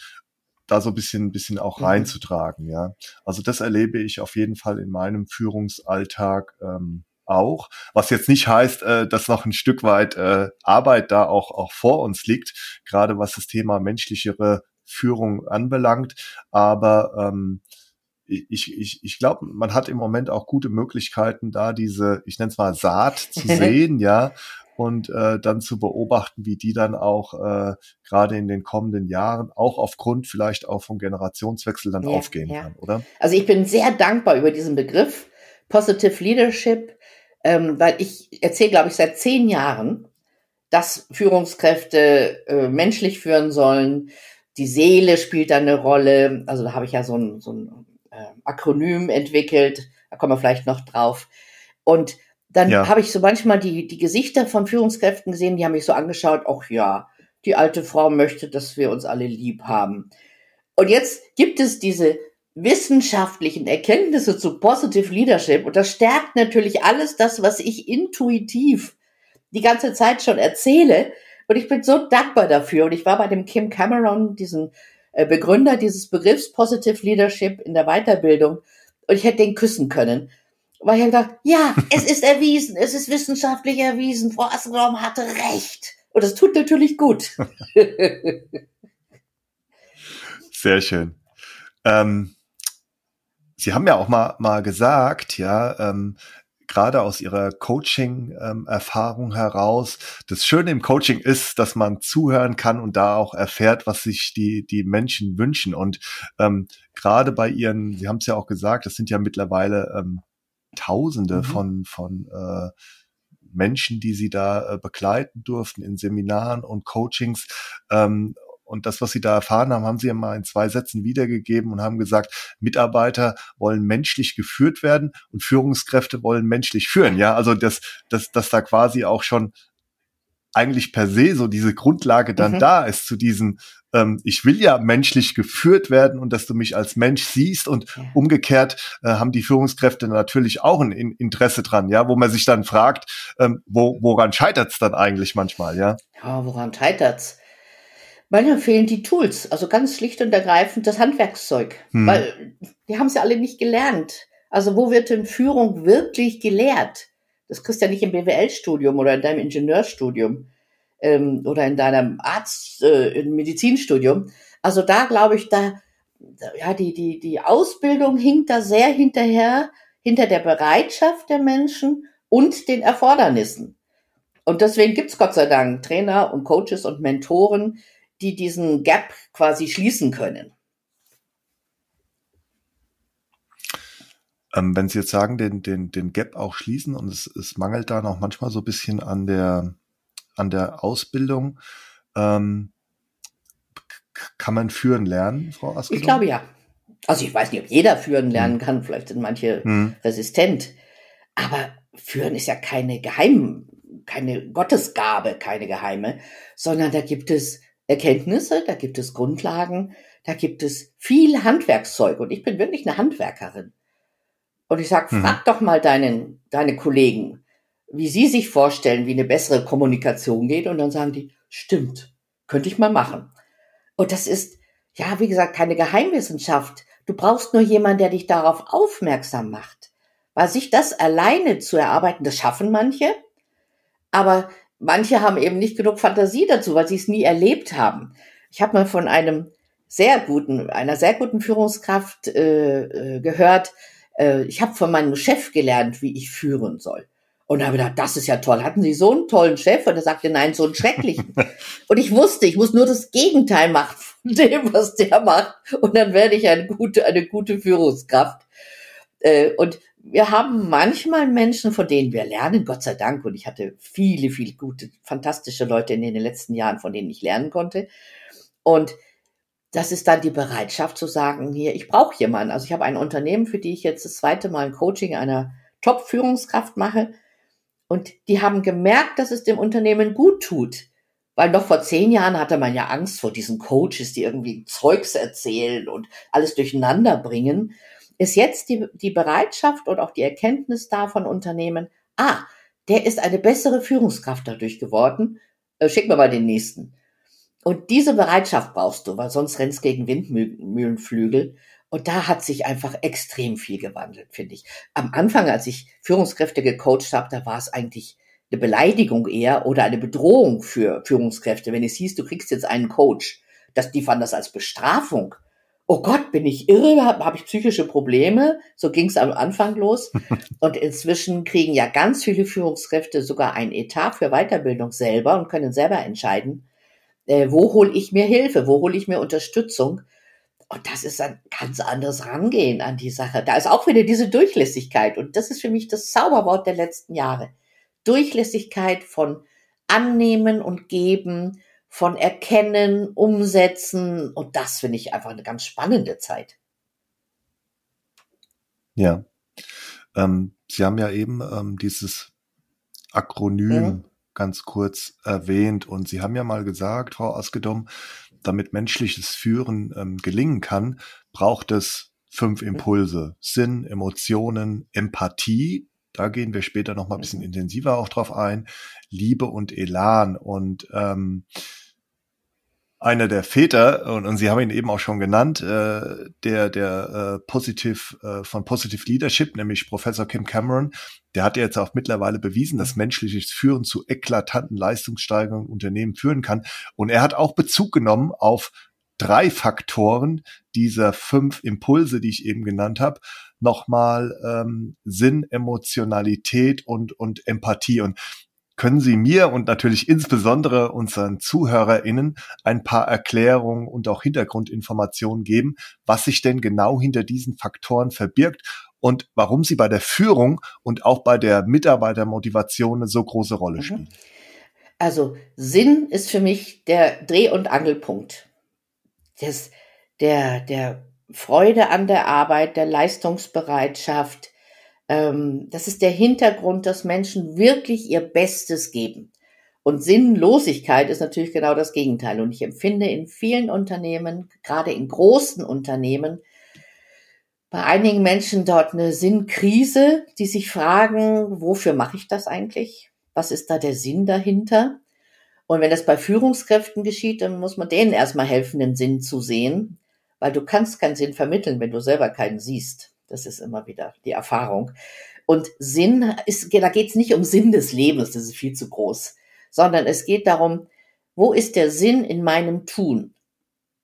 da so ein bisschen, bisschen auch mhm. reinzutragen, ja. Also das erlebe ich auf jeden Fall in meinem Führungsalltag ähm, auch. Was jetzt nicht heißt, äh, dass noch ein Stück weit äh, Arbeit da auch, auch vor uns liegt, gerade was das Thema menschlichere Führung anbelangt. Aber ähm, ich, ich, ich glaube, man hat im Moment auch gute Möglichkeiten, da diese, ich nenne es mal Saat zu sehen, ja, und äh, dann zu beobachten, wie die dann auch äh, gerade in den kommenden Jahren auch aufgrund vielleicht auch vom Generationswechsel dann ja, aufgehen ja. kann, oder? Also ich bin sehr dankbar über diesen Begriff Positive Leadership, ähm, weil ich erzähle, glaube ich, seit zehn Jahren, dass Führungskräfte äh, menschlich führen sollen. Die Seele spielt da eine Rolle. Also da habe ich ja so ein, so ein Akronym entwickelt. Da kommen wir vielleicht noch drauf. Und dann ja. habe ich so manchmal die, die Gesichter von Führungskräften gesehen, die haben mich so angeschaut, ach ja, die alte Frau möchte, dass wir uns alle lieb haben. Und jetzt gibt es diese wissenschaftlichen Erkenntnisse zu Positive Leadership und das stärkt natürlich alles das, was ich intuitiv die ganze Zeit schon erzähle. Und ich bin so dankbar dafür. Und ich war bei dem Kim Cameron, diesen Begründer dieses Begriffs Positive Leadership in der Weiterbildung. Und ich hätte den küssen können. Weil ich habe gedacht, ja, es ist erwiesen, es ist wissenschaftlich erwiesen, Frau Assenbaum hatte recht. Und das tut natürlich gut. Sehr schön. Ähm, Sie haben ja auch mal, mal gesagt, ja, ähm, gerade aus Ihrer Coaching-Erfahrung ähm, heraus, das Schöne im Coaching ist, dass man zuhören kann und da auch erfährt, was sich die, die Menschen wünschen. Und ähm, gerade bei Ihren, Sie haben es ja auch gesagt, das sind ja mittlerweile ähm, Tausende mhm. von, von äh, Menschen, die sie da äh, begleiten durften in Seminaren und Coachings. Ähm, und das, was Sie da erfahren haben, haben Sie ja mal in zwei Sätzen wiedergegeben und haben gesagt, Mitarbeiter wollen menschlich geführt werden und Führungskräfte wollen menschlich führen. Ja, also dass, dass, dass da quasi auch schon eigentlich per se so diese Grundlage dann mhm. da ist zu diesem, ähm, ich will ja menschlich geführt werden und dass du mich als Mensch siehst und ja. umgekehrt äh, haben die Führungskräfte natürlich auch ein in Interesse dran, ja, wo man sich dann fragt, ähm, wo, woran scheitert's dann eigentlich manchmal, ja? Ja, woran scheitert's? Manchmal fehlen die Tools, also ganz schlicht und ergreifend das Handwerkszeug, hm. weil die haben sie alle nicht gelernt. Also wo wird denn Führung wirklich gelehrt? Das kriegst du ja nicht im BWL-Studium oder in deinem Ingenieurstudium ähm, oder in deinem Arzt, äh, im Medizinstudium. Also da glaube ich, da, ja, die, die, die Ausbildung hinkt da sehr hinterher, hinter der Bereitschaft der Menschen und den Erfordernissen. Und deswegen gibt's Gott sei Dank Trainer und Coaches und Mentoren, die diesen Gap quasi schließen können. Ähm, wenn Sie jetzt sagen, den, den, den Gap auch schließen und es, es mangelt da noch manchmal so ein bisschen an der, an der Ausbildung, ähm, kann man führen lernen, Frau Askelon? Ich glaube ja. Also ich weiß nicht, ob jeder führen lernen hm. kann, vielleicht sind manche hm. resistent, aber führen ist ja keine Geheim, keine Gottesgabe, keine geheime, sondern da gibt es Erkenntnisse, da gibt es Grundlagen, da gibt es viel Handwerkszeug und ich bin wirklich eine Handwerkerin. Und ich sage, mhm. frag doch mal deinen, deine Kollegen, wie sie sich vorstellen, wie eine bessere Kommunikation geht. Und dann sagen die, stimmt, könnte ich mal machen. Und das ist, ja, wie gesagt, keine Geheimwissenschaft. Du brauchst nur jemanden, der dich darauf aufmerksam macht. Weil sich das alleine zu erarbeiten, das schaffen manche. Aber manche haben eben nicht genug Fantasie dazu, weil sie es nie erlebt haben. Ich habe mal von einem sehr guten, einer sehr guten Führungskraft äh, äh gehört, äh, ich habe von meinem Chef gelernt, wie ich führen soll. Und da habe ich gedacht, das ist ja toll. Hatten Sie so einen tollen Chef? Und er sagte, nein, so einen schrecklichen. und ich wusste, ich muss nur das Gegenteil machen von dem, was der macht. Und dann werde ich eine gute, eine gute Führungskraft. Äh, und wir haben manchmal Menschen, von denen wir lernen, Gott sei Dank. Und ich hatte viele, viele gute, fantastische Leute in den letzten Jahren, von denen ich lernen konnte. Und das ist dann die Bereitschaft zu sagen, hier, ich brauche jemanden. Also ich habe ein Unternehmen, für die ich jetzt das zweite Mal ein Coaching einer Top-Führungskraft mache. Und die haben gemerkt, dass es dem Unternehmen gut tut. Weil noch vor zehn Jahren hatte man ja Angst vor diesen Coaches, die irgendwie Zeugs erzählen und alles durcheinander bringen. Ist jetzt die, die Bereitschaft und auch die Erkenntnis da von Unternehmen, ah, der ist eine bessere Führungskraft dadurch geworden. Äh, schick mir mal den nächsten. Und diese Bereitschaft brauchst du, weil sonst rennst gegen Windmühlenflügel. Und da hat sich einfach extrem viel gewandelt, finde ich. Am Anfang, als ich Führungskräfte gecoacht habe, da war es eigentlich eine Beleidigung eher oder eine Bedrohung für Führungskräfte. Wenn es hieß, du kriegst jetzt einen Coach, dass die fanden das als Bestrafung. Oh Gott, bin ich irre, habe hab ich psychische Probleme? So ging es am Anfang los. Und inzwischen kriegen ja ganz viele Führungskräfte sogar ein Etat für Weiterbildung selber und können selber entscheiden, äh, wo hole ich mir Hilfe, wo hole ich mir Unterstützung. Und das ist ein ganz anderes Rangehen an die Sache. Da ist auch wieder diese Durchlässigkeit. Und das ist für mich das Zauberwort der letzten Jahre. Durchlässigkeit von Annehmen und Geben, von Erkennen, Umsetzen. Und das finde ich einfach eine ganz spannende Zeit. Ja. Ähm, Sie haben ja eben ähm, dieses Akronym mhm. ganz kurz erwähnt und Sie haben ja mal gesagt, Frau Askedom, damit menschliches Führen ähm, gelingen kann, braucht es fünf mhm. Impulse. Sinn, Emotionen, Empathie, da gehen wir später noch mal ein bisschen mhm. intensiver auch drauf ein. Liebe und Elan und ähm, einer der Väter, und, und Sie haben ihn eben auch schon genannt, äh, der, der äh, Positive, äh, von Positive Leadership, nämlich Professor Kim Cameron, der hat jetzt auch mittlerweile bewiesen, dass menschliches Führen zu eklatanten Leistungssteigerungen Unternehmen führen kann. Und er hat auch Bezug genommen auf drei Faktoren dieser fünf Impulse, die ich eben genannt habe, nochmal ähm, Sinn, Emotionalität und, und Empathie. Und können Sie mir und natürlich insbesondere unseren ZuhörerInnen ein paar Erklärungen und auch Hintergrundinformationen geben, was sich denn genau hinter diesen Faktoren verbirgt und warum sie bei der Führung und auch bei der Mitarbeitermotivation eine so große Rolle mhm. spielen? Also Sinn ist für mich der Dreh- und Angelpunkt. Das, der, der Freude an der Arbeit, der Leistungsbereitschaft, ähm, das ist der Hintergrund, dass Menschen wirklich ihr Bestes geben. Und Sinnlosigkeit ist natürlich genau das Gegenteil. Und ich empfinde in vielen Unternehmen, gerade in großen Unternehmen, bei einigen Menschen dort eine Sinnkrise, die sich fragen, wofür mache ich das eigentlich? Was ist da der Sinn dahinter? Und wenn das bei Führungskräften geschieht, dann muss man denen erstmal helfen, den Sinn zu sehen, weil du kannst keinen Sinn vermitteln, wenn du selber keinen siehst. Das ist immer wieder die Erfahrung. Und Sinn ist, da geht es nicht um Sinn des Lebens, das ist viel zu groß, sondern es geht darum, wo ist der Sinn in meinem Tun?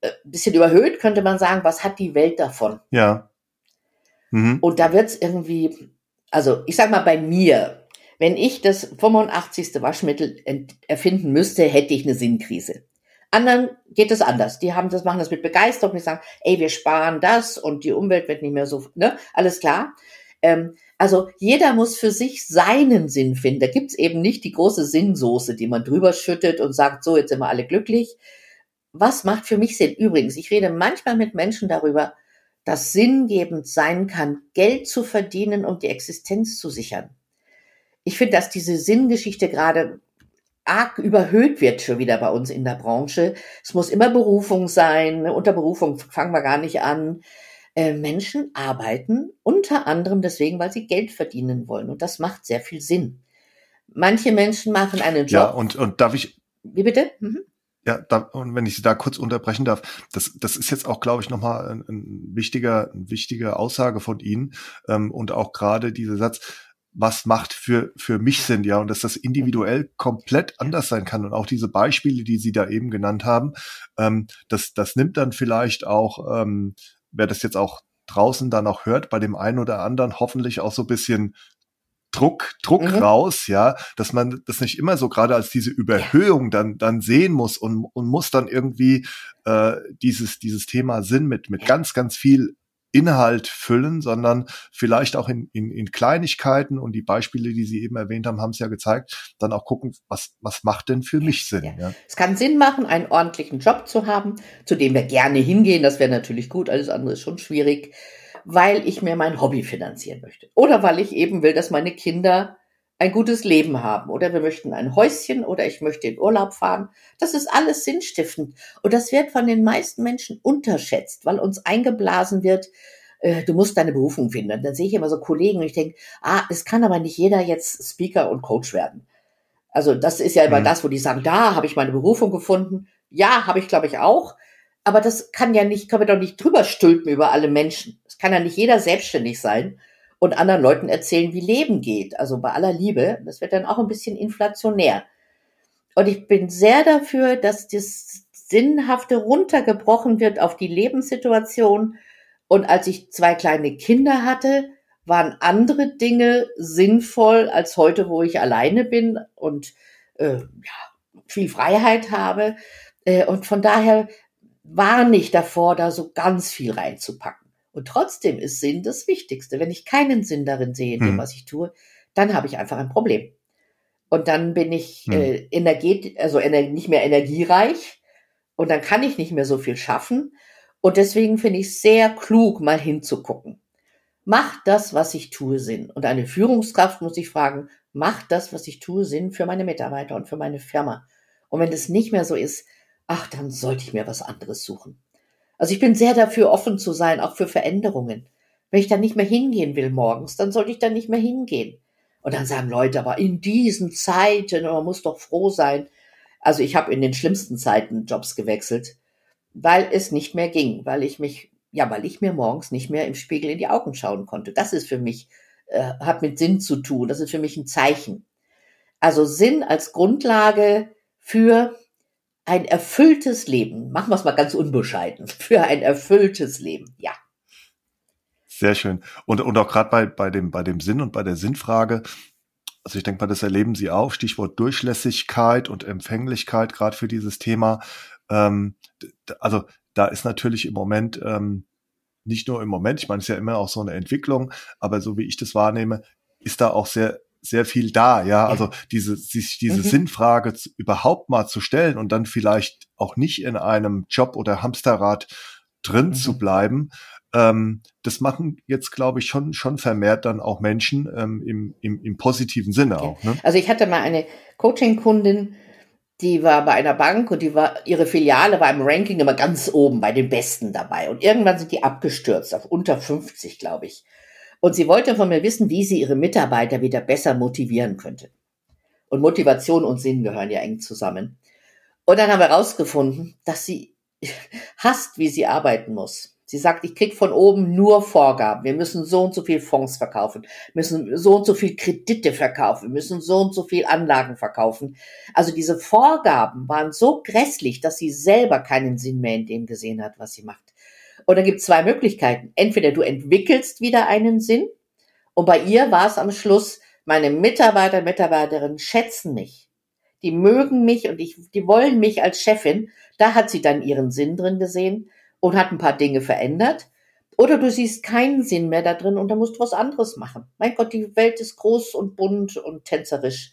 Ein äh, bisschen überhöht könnte man sagen, was hat die Welt davon? Ja. Mhm. Und da wird es irgendwie, also ich sag mal bei mir, wenn ich das 85. Waschmittel erfinden müsste, hätte ich eine Sinnkrise. Anderen geht es anders. Die haben das, machen das mit Begeisterung. Die sagen, ey, wir sparen das und die Umwelt wird nicht mehr so, ne? Alles klar. Ähm, also jeder muss für sich seinen Sinn finden. Da gibt's eben nicht die große Sinnsoße, die man drüber schüttet und sagt, so, jetzt sind wir alle glücklich. Was macht für mich Sinn? Übrigens, ich rede manchmal mit Menschen darüber, dass sinngebend sein kann, Geld zu verdienen und die Existenz zu sichern. Ich finde, dass diese Sinngeschichte gerade arg überhöht wird schon wieder bei uns in der Branche. Es muss immer Berufung sein. Unter Berufung fangen wir gar nicht an. Äh, Menschen arbeiten unter anderem deswegen, weil sie Geld verdienen wollen. Und das macht sehr viel Sinn. Manche Menschen machen einen Job. Ja, und, und darf ich. Wie bitte? Mhm. Ja, da, und wenn ich Sie da kurz unterbrechen darf, das, das ist jetzt auch, glaube ich, nochmal ein, ein wichtiger, eine wichtige Aussage von Ihnen ähm, und auch gerade dieser Satz, was macht für, für mich Sinn, ja, und dass das individuell komplett anders sein kann. Und auch diese Beispiele, die Sie da eben genannt haben, ähm, das, das nimmt dann vielleicht auch, ähm, wer das jetzt auch draußen dann auch hört, bei dem einen oder anderen hoffentlich auch so ein bisschen Druck, Druck mhm. raus, ja, dass man das nicht immer so gerade als diese Überhöhung dann, dann sehen muss und, und muss dann irgendwie äh, dieses, dieses Thema Sinn mit, mit ganz, ganz viel Inhalt füllen, sondern vielleicht auch in, in, in Kleinigkeiten und die Beispiele, die Sie eben erwähnt haben, haben es ja gezeigt, dann auch gucken, was, was macht denn für mich Sinn? Ja. Ja. Es kann Sinn machen, einen ordentlichen Job zu haben, zu dem wir gerne hingehen, das wäre natürlich gut, alles andere ist schon schwierig, weil ich mir mein Hobby finanzieren möchte. Oder weil ich eben will, dass meine Kinder ein gutes Leben haben oder wir möchten ein Häuschen oder ich möchte in Urlaub fahren. Das ist alles sinnstiftend und das wird von den meisten Menschen unterschätzt, weil uns eingeblasen wird, äh, du musst deine Berufung finden. dann sehe ich immer so Kollegen und ich denke, ah, es kann aber nicht jeder jetzt Speaker und Coach werden. Also das ist ja immer mhm. das, wo die sagen, da habe ich meine Berufung gefunden. Ja, habe ich glaube ich auch. Aber das kann ja nicht, können wir doch nicht drüber stülpen über alle Menschen. Es kann ja nicht jeder selbstständig sein und anderen Leuten erzählen, wie Leben geht. Also bei aller Liebe, das wird dann auch ein bisschen inflationär. Und ich bin sehr dafür, dass das, Sinnhafte runtergebrochen wird auf die Lebenssituation. Und als ich zwei kleine Kinder hatte, waren andere Dinge sinnvoll als heute, wo ich alleine bin und äh, ja, viel Freiheit habe. Äh, und von daher war nicht davor, da so ganz viel reinzupacken. Und trotzdem ist Sinn das Wichtigste. Wenn ich keinen Sinn darin sehe, in dem, hm. was ich tue, dann habe ich einfach ein Problem. Und dann bin ich hm. äh, energet also ener nicht mehr energiereich und dann kann ich nicht mehr so viel schaffen. Und deswegen finde ich es sehr klug, mal hinzugucken. Macht das, was ich tue, Sinn? Und eine Führungskraft muss ich fragen, macht das, was ich tue, Sinn für meine Mitarbeiter und für meine Firma? Und wenn das nicht mehr so ist, ach, dann sollte ich mir was anderes suchen. Also ich bin sehr dafür, offen zu sein, auch für Veränderungen. Wenn ich dann nicht mehr hingehen will morgens, dann sollte ich dann nicht mehr hingehen. Und dann sagen Leute, aber in diesen Zeiten, man muss doch froh sein. Also ich habe in den schlimmsten Zeiten Jobs gewechselt, weil es nicht mehr ging, weil ich mich, ja, weil ich mir morgens nicht mehr im Spiegel in die Augen schauen konnte. Das ist für mich, äh, hat mit Sinn zu tun. Das ist für mich ein Zeichen. Also Sinn als Grundlage für ein erfülltes Leben. Machen wir es mal ganz unbescheiden. Für ein erfülltes Leben, ja. Sehr schön. Und, und auch gerade bei, bei, dem, bei dem Sinn und bei der Sinnfrage, also ich denke mal, das erleben Sie auch, Stichwort Durchlässigkeit und Empfänglichkeit, gerade für dieses Thema. Ähm, also da ist natürlich im Moment, ähm, nicht nur im Moment, ich meine, es ist ja immer auch so eine Entwicklung, aber so wie ich das wahrnehme, ist da auch sehr sehr viel da, ja. Also diese, sich diese mhm. Sinnfrage zu, überhaupt mal zu stellen und dann vielleicht auch nicht in einem Job oder Hamsterrad drin mhm. zu bleiben. Ähm, das machen jetzt, glaube ich, schon, schon vermehrt dann auch Menschen ähm, im, im, im positiven Sinne okay. auch. Ne? Also ich hatte mal eine Coaching-Kundin, die war bei einer Bank und die war, ihre Filiale war im Ranking immer ganz oben bei den Besten dabei. Und irgendwann sind die abgestürzt auf unter 50, glaube ich. Und sie wollte von mir wissen, wie sie ihre Mitarbeiter wieder besser motivieren könnte. Und Motivation und Sinn gehören ja eng zusammen. Und dann haben wir herausgefunden, dass sie hasst, wie sie arbeiten muss. Sie sagt, ich krieg von oben nur Vorgaben. Wir müssen so und so viel Fonds verkaufen, müssen so und so viel Kredite verkaufen, müssen so und so viel Anlagen verkaufen. Also diese Vorgaben waren so grässlich, dass sie selber keinen Sinn mehr in dem gesehen hat, was sie macht. Und dann gibt es zwei Möglichkeiten. Entweder du entwickelst wieder einen Sinn. Und bei ihr war es am Schluss, meine Mitarbeiter, Mitarbeiterinnen schätzen mich. Die mögen mich und ich, die wollen mich als Chefin. Da hat sie dann ihren Sinn drin gesehen und hat ein paar Dinge verändert. Oder du siehst keinen Sinn mehr da drin und dann musst du was anderes machen. Mein Gott, die Welt ist groß und bunt und tänzerisch.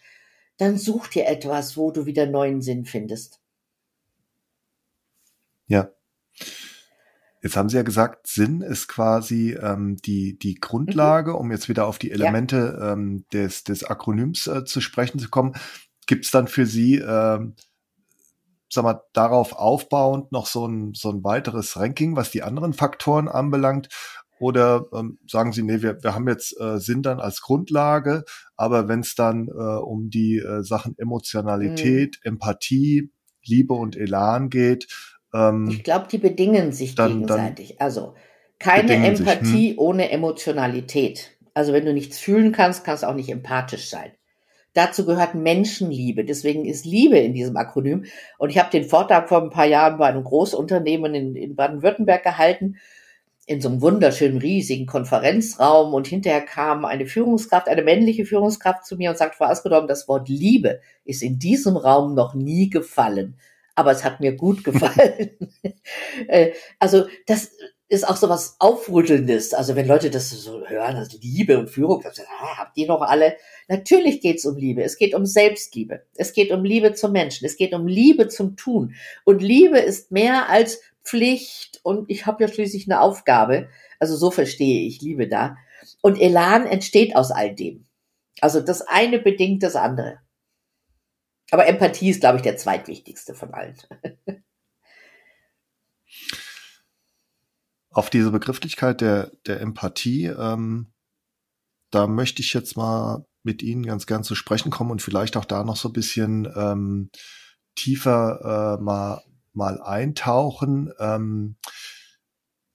Dann such dir etwas, wo du wieder neuen Sinn findest. Ja. Jetzt haben Sie ja gesagt, Sinn ist quasi ähm, die, die Grundlage, mhm. um jetzt wieder auf die Elemente ja. ähm, des, des Akronyms äh, zu sprechen zu kommen. Gibt es dann für Sie, ähm, sag mal, darauf aufbauend noch so ein, so ein weiteres Ranking, was die anderen Faktoren anbelangt? Oder ähm, sagen Sie, nee, wir, wir haben jetzt äh, Sinn dann als Grundlage, aber wenn es dann äh, um die äh, Sachen Emotionalität, mhm. Empathie, Liebe und Elan geht, ähm, ich glaube, die bedingen sich dann, gegenseitig. Dann also keine Empathie sich, hm. ohne Emotionalität. Also wenn du nichts fühlen kannst, kannst du auch nicht empathisch sein. Dazu gehört Menschenliebe. Deswegen ist Liebe in diesem Akronym. Und ich habe den Vortrag vor ein paar Jahren bei einem Großunternehmen in, in Baden-Württemberg gehalten, in so einem wunderschönen, riesigen Konferenzraum. Und hinterher kam eine Führungskraft, eine männliche Führungskraft zu mir und sagt, Frau Askedorm, das Wort Liebe ist in diesem Raum noch nie gefallen aber es hat mir gut gefallen. Äh, also das ist auch so was Aufrüttelndes. Also wenn Leute das so hören, also Liebe und Führung, dann sagen, ah, habt ihr noch alle? Natürlich geht es um Liebe. Es geht um Selbstliebe. Es geht um Liebe zum Menschen. Es geht um Liebe zum Tun. Und Liebe ist mehr als Pflicht und ich habe ja schließlich eine Aufgabe. Also so verstehe ich Liebe da. Und Elan entsteht aus all dem. Also das eine bedingt das andere. Aber Empathie ist, glaube ich, der zweitwichtigste von allen. Auf diese Begrifflichkeit der, der Empathie, ähm, da möchte ich jetzt mal mit Ihnen ganz gern zu sprechen kommen und vielleicht auch da noch so ein bisschen ähm, tiefer äh, mal, mal eintauchen. Ähm,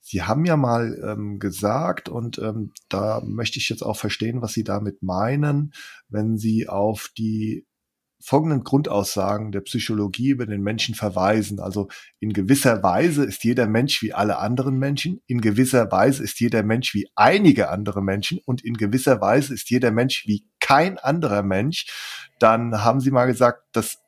Sie haben ja mal ähm, gesagt, und ähm, da möchte ich jetzt auch verstehen, was Sie damit meinen, wenn Sie auf die folgenden Grundaussagen der Psychologie über den Menschen verweisen. Also in gewisser Weise ist jeder Mensch wie alle anderen Menschen, in gewisser Weise ist jeder Mensch wie einige andere Menschen und in gewisser Weise ist jeder Mensch wie kein anderer Mensch. Dann haben sie mal gesagt, das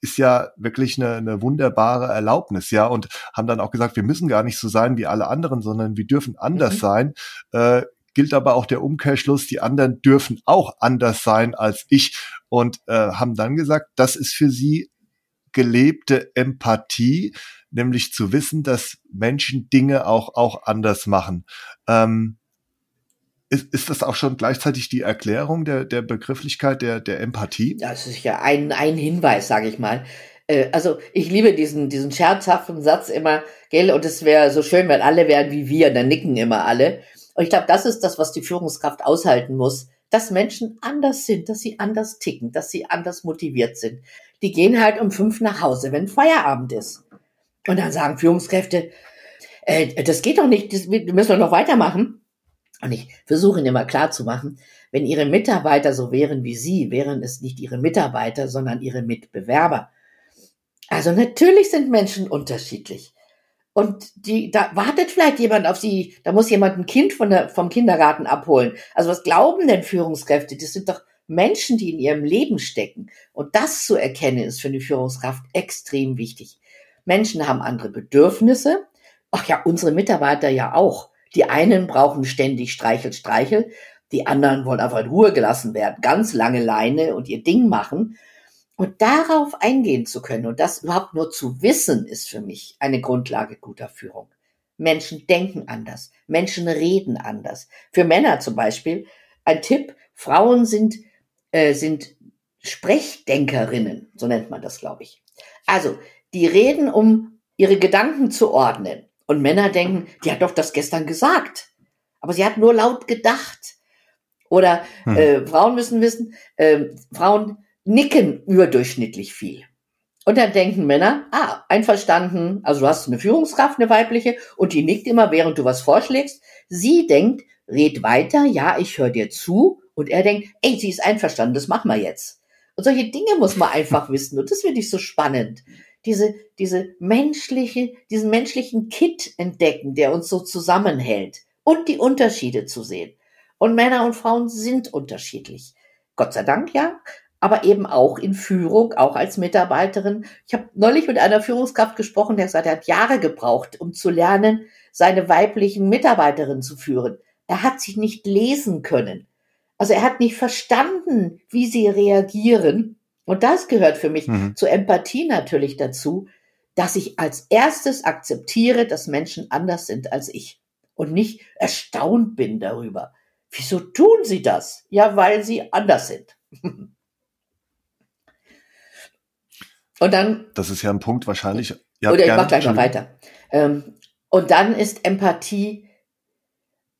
ist ja wirklich eine, eine wunderbare Erlaubnis, ja, und haben dann auch gesagt, wir müssen gar nicht so sein wie alle anderen, sondern wir dürfen anders mhm. sein. Äh, gilt aber auch der Umkehrschluss, die anderen dürfen auch anders sein als ich und äh, haben dann gesagt, das ist für sie gelebte Empathie, nämlich zu wissen, dass Menschen Dinge auch, auch anders machen. Ähm, ist, ist das auch schon gleichzeitig die Erklärung der, der Begrifflichkeit der, der Empathie? Das ist ja ein, ein Hinweis, sage ich mal. Äh, also ich liebe diesen, diesen scherzhaften Satz immer, gell, und es wäre so schön, wenn alle wären wie wir, dann nicken immer alle. Und ich glaube, das ist das, was die Führungskraft aushalten muss, dass Menschen anders sind, dass sie anders ticken, dass sie anders motiviert sind. Die gehen halt um fünf nach Hause, wenn Feierabend ist. Und dann sagen Führungskräfte, äh, das geht doch nicht, das, wir müssen doch noch weitermachen. Und ich versuche ihnen immer klar zu machen, wenn ihre Mitarbeiter so wären wie sie, wären es nicht ihre Mitarbeiter, sondern ihre Mitbewerber. Also natürlich sind Menschen unterschiedlich. Und die, da wartet vielleicht jemand auf sie, da muss jemand ein Kind von der, vom Kindergarten abholen. Also was glauben denn Führungskräfte? Das sind doch Menschen, die in ihrem Leben stecken. Und das zu erkennen, ist für eine Führungskraft extrem wichtig. Menschen haben andere Bedürfnisse. Ach ja, unsere Mitarbeiter ja auch. Die einen brauchen ständig Streichel, Streichel. Die anderen wollen einfach in Ruhe gelassen werden. Ganz lange Leine und ihr Ding machen. Und darauf eingehen zu können und das überhaupt nur zu wissen, ist für mich eine Grundlage guter Führung. Menschen denken anders, Menschen reden anders. Für Männer zum Beispiel ein Tipp, Frauen sind, äh, sind Sprechdenkerinnen, so nennt man das, glaube ich. Also, die reden, um ihre Gedanken zu ordnen. Und Männer denken, die hat doch das gestern gesagt. Aber sie hat nur laut gedacht. Oder hm. äh, Frauen müssen wissen, äh, Frauen nicken überdurchschnittlich viel. Und dann denken Männer, ah, einverstanden, also du hast eine Führungskraft, eine weibliche, und die nickt immer, während du was vorschlägst. Sie denkt, red weiter, ja, ich höre dir zu. Und er denkt, ey, sie ist einverstanden, das machen wir jetzt. Und solche Dinge muss man einfach wissen. Und das finde ich so spannend. Diese, diese menschliche, diesen menschlichen Kit entdecken, der uns so zusammenhält. Und die Unterschiede zu sehen. Und Männer und Frauen sind unterschiedlich. Gott sei Dank, ja aber eben auch in Führung, auch als Mitarbeiterin. Ich habe neulich mit einer Führungskraft gesprochen, der gesagt, er hat Jahre gebraucht, um zu lernen, seine weiblichen Mitarbeiterinnen zu führen. Er hat sich nicht lesen können. Also er hat nicht verstanden, wie sie reagieren. Und das gehört für mich mhm. zur Empathie natürlich dazu, dass ich als erstes akzeptiere, dass Menschen anders sind als ich und nicht erstaunt bin darüber. Wieso tun sie das? Ja, weil sie anders sind. Und dann. Das ist ja ein Punkt wahrscheinlich. Oder ich mach gleich noch weiter. Ähm, und dann ist Empathie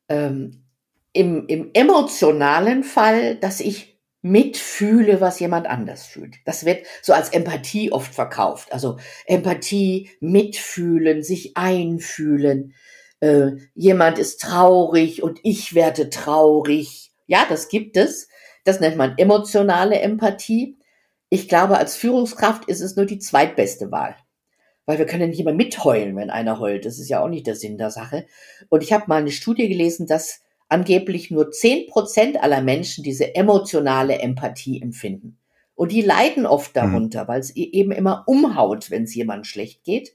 ähm, im, im emotionalen Fall, dass ich mitfühle, was jemand anders fühlt. Das wird so als Empathie oft verkauft. Also Empathie, mitfühlen, sich einfühlen. Äh, jemand ist traurig und ich werde traurig. Ja, das gibt es. Das nennt man emotionale Empathie. Ich glaube, als Führungskraft ist es nur die zweitbeste Wahl. Weil wir können nicht immer mitheulen, wenn einer heult. Das ist ja auch nicht der Sinn der Sache. Und ich habe mal eine Studie gelesen, dass angeblich nur zehn Prozent aller Menschen diese emotionale Empathie empfinden. Und die leiden oft mhm. darunter, mhm. weil es eben immer umhaut, wenn es jemand schlecht geht.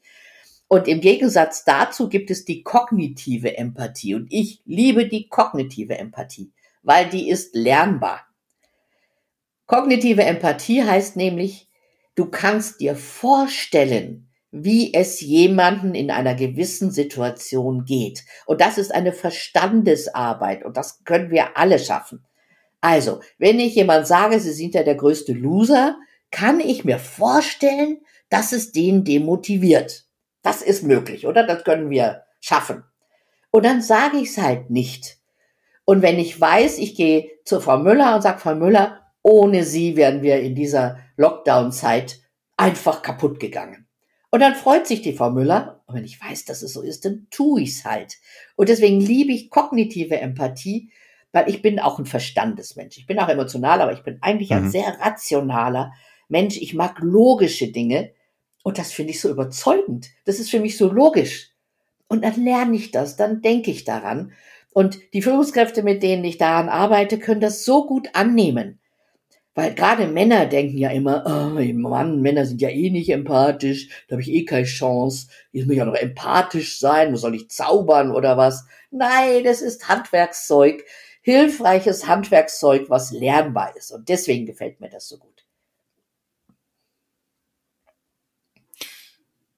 Und im Gegensatz dazu gibt es die kognitive Empathie. Und ich liebe die kognitive Empathie, weil die ist lernbar. Kognitive Empathie heißt nämlich, du kannst dir vorstellen, wie es jemanden in einer gewissen Situation geht. Und das ist eine Verstandesarbeit und das können wir alle schaffen. Also, wenn ich jemand sage, sie sind ja der größte Loser, kann ich mir vorstellen, dass es den demotiviert. Das ist möglich, oder? Das können wir schaffen. Und dann sage ich es halt nicht. Und wenn ich weiß, ich gehe zu Frau Müller und sage, Frau Müller, ohne sie wären wir in dieser Lockdown-Zeit einfach kaputt gegangen. Und dann freut sich die Frau Müller. Und wenn ich weiß, dass es so ist, dann tue ich's halt. Und deswegen liebe ich kognitive Empathie, weil ich bin auch ein Verstandesmensch. Ich bin auch emotional, aber ich bin eigentlich mhm. ein sehr rationaler Mensch, ich mag logische Dinge. Und das finde ich so überzeugend. Das ist für mich so logisch. Und dann lerne ich das, dann denke ich daran. Und die Führungskräfte, mit denen ich daran arbeite, können das so gut annehmen. Weil gerade Männer denken ja immer, oh Mann, Männer sind ja eh nicht empathisch, da habe ich eh keine Chance. Ich muss ja noch empathisch sein, muss soll ich zaubern oder was? Nein, das ist Handwerkszeug, hilfreiches Handwerkszeug, was lernbar ist. Und deswegen gefällt mir das so gut.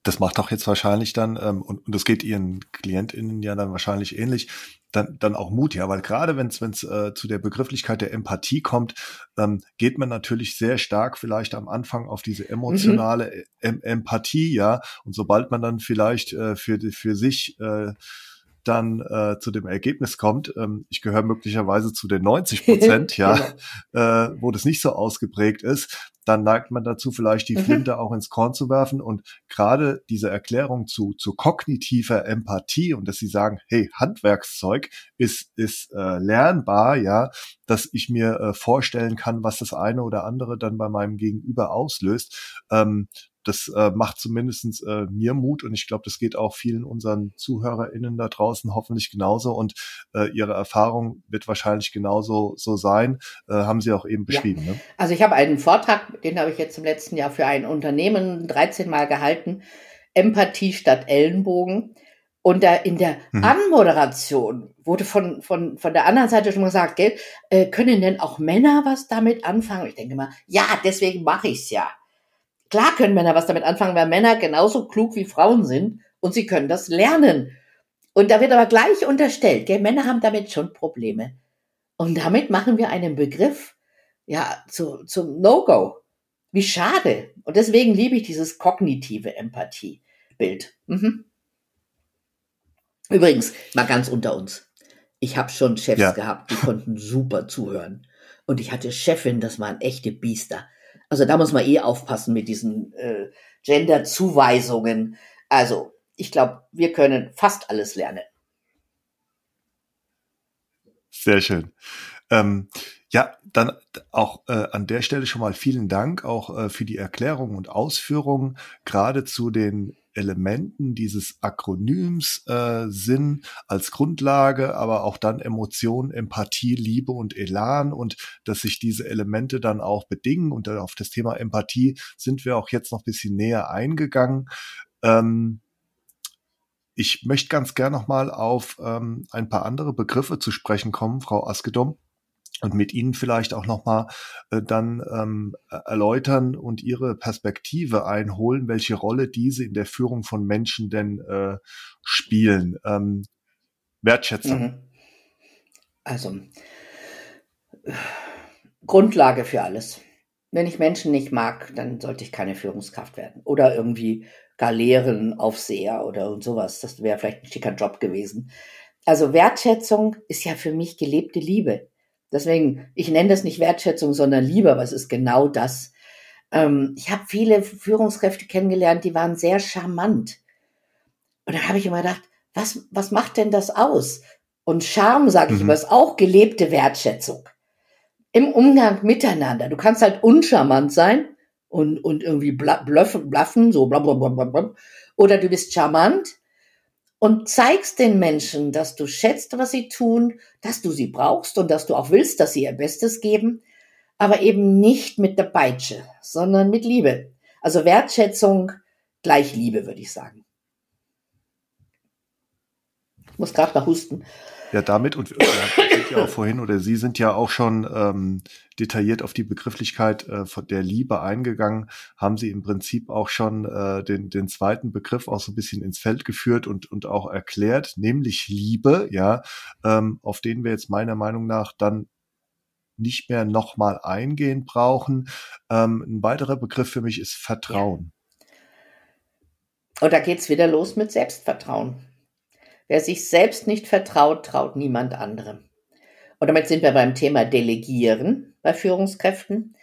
das macht auch jetzt wahrscheinlich dann, ähm, und das geht Ihren KlientInnen ja dann wahrscheinlich ähnlich, dann, dann auch Mut ja, weil gerade wenn es äh, zu der Begrifflichkeit der Empathie kommt, ähm, geht man natürlich sehr stark vielleicht am Anfang auf diese emotionale mhm. em Empathie, ja, und sobald man dann vielleicht äh, für, für sich äh, dann äh, zu dem Ergebnis kommt, ähm, ich gehöre möglicherweise zu den 90 Prozent, ja, genau. äh, wo das nicht so ausgeprägt ist, dann neigt man dazu, vielleicht die mhm. Flinte auch ins Korn zu werfen. Und gerade diese Erklärung zu, zu kognitiver Empathie und dass sie sagen, hey, Handwerkszeug ist, ist äh, lernbar, ja, dass ich mir äh, vorstellen kann, was das eine oder andere dann bei meinem Gegenüber auslöst. Ähm, das äh, macht zumindestens äh, mir Mut und ich glaube, das geht auch vielen unseren ZuhörerInnen da draußen hoffentlich genauso und äh, ihre Erfahrung wird wahrscheinlich genauso so sein, äh, haben Sie auch eben beschrieben. Ja. Ne? Also ich habe einen Vortrag, den habe ich jetzt im letzten Jahr für ein Unternehmen 13 Mal gehalten, Empathie statt Ellenbogen. Und da in der mhm. Anmoderation wurde von, von, von der anderen Seite schon gesagt, gell, äh, können denn auch Männer was damit anfangen? Ich denke mal, ja, deswegen mache ich's ja. Klar können Männer was damit anfangen, weil Männer genauso klug wie Frauen sind und sie können das lernen. Und da wird aber gleich unterstellt, gell, Männer haben damit schon Probleme. Und damit machen wir einen Begriff, ja, zu, zum No-Go. Wie schade. Und deswegen liebe ich dieses kognitive Empathie-Bild. Mhm. Übrigens, mal ganz unter uns. Ich habe schon Chefs ja. gehabt, die konnten super zuhören. Und ich hatte Chefin, das waren echte Biester. Also da muss man eh aufpassen mit diesen äh, Gender-Zuweisungen. Also ich glaube, wir können fast alles lernen. Sehr schön. Ähm, ja, dann auch äh, an der Stelle schon mal vielen Dank auch äh, für die Erklärung und Ausführungen, gerade zu den Elementen dieses Akronyms äh, Sinn als Grundlage, aber auch dann Emotion, Empathie, Liebe und Elan und dass sich diese Elemente dann auch bedingen. Und auf das Thema Empathie sind wir auch jetzt noch ein bisschen näher eingegangen. Ähm, ich möchte ganz gern nochmal auf ähm, ein paar andere Begriffe zu sprechen kommen, Frau Askedom und mit Ihnen vielleicht auch nochmal äh, dann ähm, erläutern und Ihre Perspektive einholen, welche Rolle diese in der Führung von Menschen denn äh, spielen. Ähm, Wertschätzung. Mhm. Also Grundlage für alles. Wenn ich Menschen nicht mag, dann sollte ich keine Führungskraft werden. Oder irgendwie Galeerenaufseher oder und sowas. Das wäre vielleicht ein schicker Job gewesen. Also Wertschätzung ist ja für mich gelebte Liebe. Deswegen, ich nenne das nicht Wertschätzung, sondern Liebe, aber es ist genau das. Ähm, ich habe viele Führungskräfte kennengelernt, die waren sehr charmant. Und da habe ich immer gedacht, was, was macht denn das aus? Und Charme, sage ich mhm. immer, ist auch gelebte Wertschätzung. Im Umgang miteinander. Du kannst halt uncharmant sein und, und irgendwie bluffen, bluffen so blablabla. Oder du bist charmant und zeigst den Menschen, dass du schätzt, was sie tun, dass du sie brauchst und dass du auch willst, dass sie ihr Bestes geben, aber eben nicht mit der Peitsche, sondern mit Liebe. Also Wertschätzung gleich Liebe, würde ich sagen. Ich muss gerade mal husten. Ja, damit und wir sind ja auch vorhin oder Sie sind ja auch schon ähm, detailliert auf die Begrifflichkeit äh, von der Liebe eingegangen, haben Sie im Prinzip auch schon äh, den, den zweiten Begriff auch so ein bisschen ins Feld geführt und, und auch erklärt, nämlich Liebe, ja, ähm, auf den wir jetzt meiner Meinung nach dann nicht mehr nochmal eingehen brauchen. Ähm, ein weiterer Begriff für mich ist Vertrauen. Und da geht's wieder los mit Selbstvertrauen. Wer sich selbst nicht vertraut, traut niemand anderem. Und damit sind wir beim Thema Delegieren bei Führungskräften.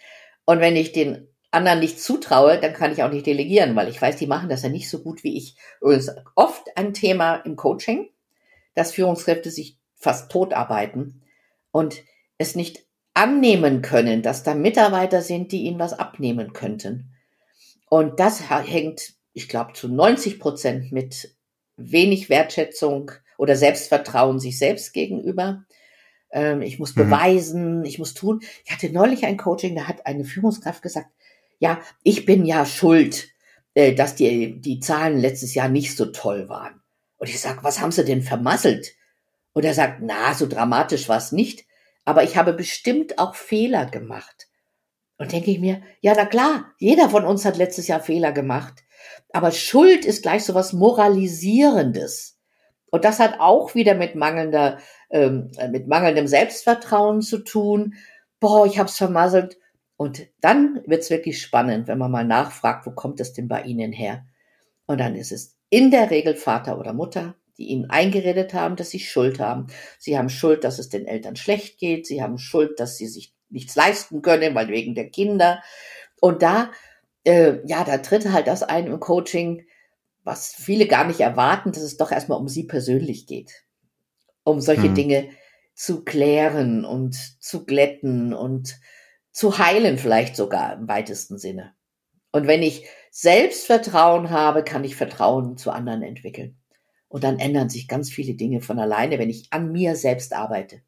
Und wenn ich den anderen nicht zutraue, dann kann ich auch nicht delegieren, weil ich weiß, die machen das ja nicht so gut wie ich. Übrigens oft ein Thema im Coaching, dass Führungskräfte sich fast tot arbeiten und es nicht annehmen können, dass da Mitarbeiter sind, die ihnen was abnehmen könnten. Und das hängt, ich glaube, zu 90 Prozent mit wenig Wertschätzung oder Selbstvertrauen sich selbst gegenüber. Ähm, ich muss mhm. beweisen, ich muss tun. Ich hatte neulich ein Coaching, da hat eine Führungskraft gesagt, ja, ich bin ja schuld, äh, dass die, die Zahlen letztes Jahr nicht so toll waren. Und ich sag, was haben sie denn vermasselt? Und er sagt, na, so dramatisch war es nicht, aber ich habe bestimmt auch Fehler gemacht. Und denke ich mir, ja, na klar, jeder von uns hat letztes Jahr Fehler gemacht. Aber Schuld ist gleich so was Moralisierendes. Und das hat auch wieder mit mangelnder, ähm, mit mangelndem Selbstvertrauen zu tun. Boah, ich hab's vermasselt. Und dann wird's wirklich spannend, wenn man mal nachfragt, wo kommt es denn bei Ihnen her? Und dann ist es in der Regel Vater oder Mutter, die ihnen eingeredet haben, dass sie Schuld haben. Sie haben Schuld, dass es den Eltern schlecht geht. Sie haben Schuld, dass sie sich nichts leisten können, weil wegen der Kinder. Und da, äh, ja, da tritt halt das ein im Coaching, was viele gar nicht erwarten, dass es doch erstmal um sie persönlich geht. Um solche hm. Dinge zu klären und zu glätten und zu heilen vielleicht sogar im weitesten Sinne. Und wenn ich Selbstvertrauen habe, kann ich Vertrauen zu anderen entwickeln. Und dann ändern sich ganz viele Dinge von alleine, wenn ich an mir selbst arbeite.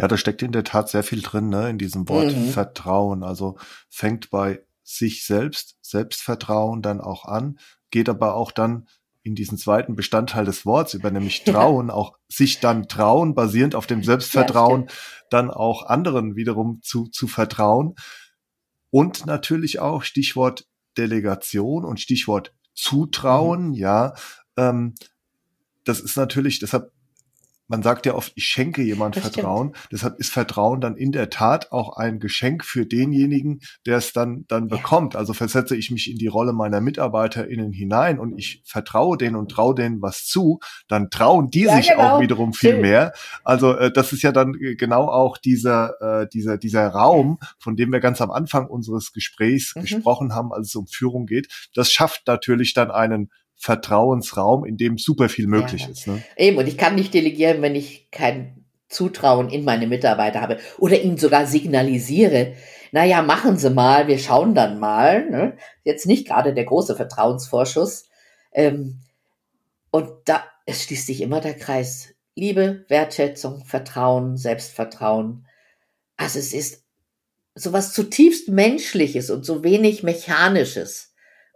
Ja, da steckt in der Tat sehr viel drin, ne, in diesem Wort mhm. Vertrauen. Also fängt bei sich selbst, Selbstvertrauen dann auch an, geht aber auch dann in diesen zweiten Bestandteil des Worts über, nämlich Trauen, ja. auch sich dann trauen, basierend auf dem Selbstvertrauen, ja, dann auch anderen wiederum zu, zu vertrauen. Und natürlich auch Stichwort Delegation und Stichwort Zutrauen, mhm. ja. Ähm, das ist natürlich, deshalb man sagt ja oft, ich schenke jemand das Vertrauen. Stimmt. Deshalb ist Vertrauen dann in der Tat auch ein Geschenk für denjenigen, der es dann, dann ja. bekommt. Also versetze ich mich in die Rolle meiner MitarbeiterInnen hinein und ich vertraue denen und traue denen was zu, dann trauen die ja, sich genau. auch wiederum viel Schön. mehr. Also äh, das ist ja dann genau auch dieser, äh, dieser, dieser Raum, von dem wir ganz am Anfang unseres Gesprächs mhm. gesprochen haben, als es um Führung geht. Das schafft natürlich dann einen Vertrauensraum, in dem super viel möglich ja. ist. Ne? Eben, und ich kann nicht delegieren, wenn ich kein Zutrauen in meine Mitarbeiter habe oder ihnen sogar signalisiere, naja, machen Sie mal, wir schauen dann mal. Ne? Jetzt nicht gerade der große Vertrauensvorschuss. Ähm, und da, es schließt sich immer der Kreis. Liebe, Wertschätzung, Vertrauen, Selbstvertrauen. Also es ist sowas zutiefst Menschliches und so wenig Mechanisches.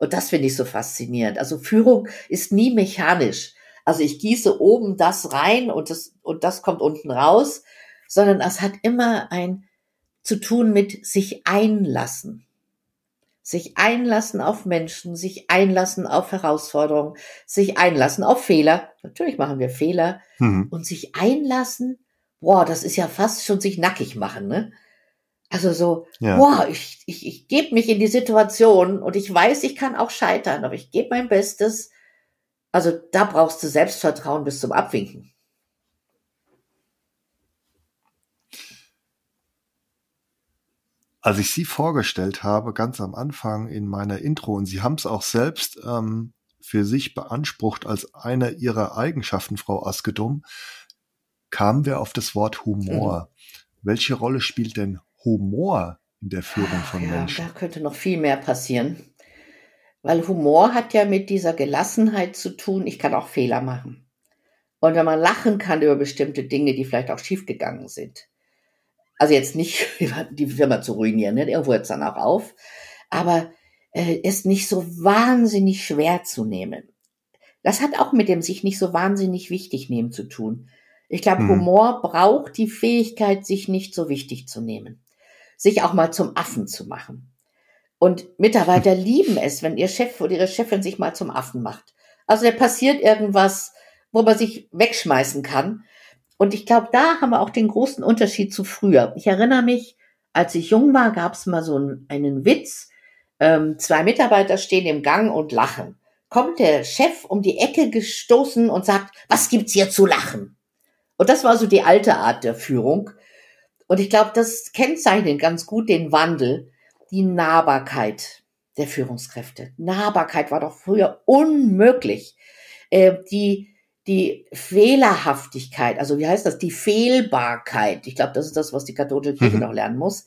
Und das finde ich so faszinierend. Also Führung ist nie mechanisch. Also ich gieße oben das rein und das, und das kommt unten raus, sondern es hat immer ein zu tun mit sich einlassen. Sich einlassen auf Menschen, sich einlassen auf Herausforderungen, sich einlassen auf Fehler. Natürlich machen wir Fehler. Mhm. Und sich einlassen, boah, das ist ja fast schon sich nackig machen, ne? Also so, ja. boah, ich, ich, ich gebe mich in die Situation und ich weiß, ich kann auch scheitern, aber ich gebe mein Bestes. Also da brauchst du Selbstvertrauen bis zum Abwinken. Als ich Sie vorgestellt habe, ganz am Anfang in meiner Intro, und Sie haben es auch selbst ähm, für sich beansprucht als eine Ihrer Eigenschaften, Frau Askedum, kamen wir auf das Wort Humor. Mhm. Welche Rolle spielt denn Humor in der Führung von ja, Menschen? Da könnte noch viel mehr passieren. Weil Humor hat ja mit dieser Gelassenheit zu tun, ich kann auch Fehler machen. Und wenn man lachen kann über bestimmte Dinge, die vielleicht auch schiefgegangen sind. Also jetzt nicht die Firma zu ruinieren, ne? irgendwo hört es dann auch auf. Aber äh, ist nicht so wahnsinnig schwer zu nehmen. Das hat auch mit dem sich nicht so wahnsinnig wichtig nehmen zu tun. Ich glaube, hm. Humor braucht die Fähigkeit, sich nicht so wichtig zu nehmen sich auch mal zum Affen zu machen. Und Mitarbeiter lieben es, wenn ihr Chef oder ihre Chefin sich mal zum Affen macht. Also da passiert irgendwas, wo man sich wegschmeißen kann. Und ich glaube, da haben wir auch den großen Unterschied zu früher. Ich erinnere mich, als ich jung war, gab es mal so einen, einen Witz. Ähm, zwei Mitarbeiter stehen im Gang und lachen. Kommt der Chef um die Ecke gestoßen und sagt, was gibt's hier zu lachen? Und das war so die alte Art der Führung. Und ich glaube, das kennzeichnet ganz gut den Wandel, die Nahbarkeit der Führungskräfte. Nahbarkeit war doch früher unmöglich. Äh, die, die Fehlerhaftigkeit, also wie heißt das, die Fehlbarkeit. Ich glaube, das ist das, was die katholische Kirche mhm. noch lernen muss.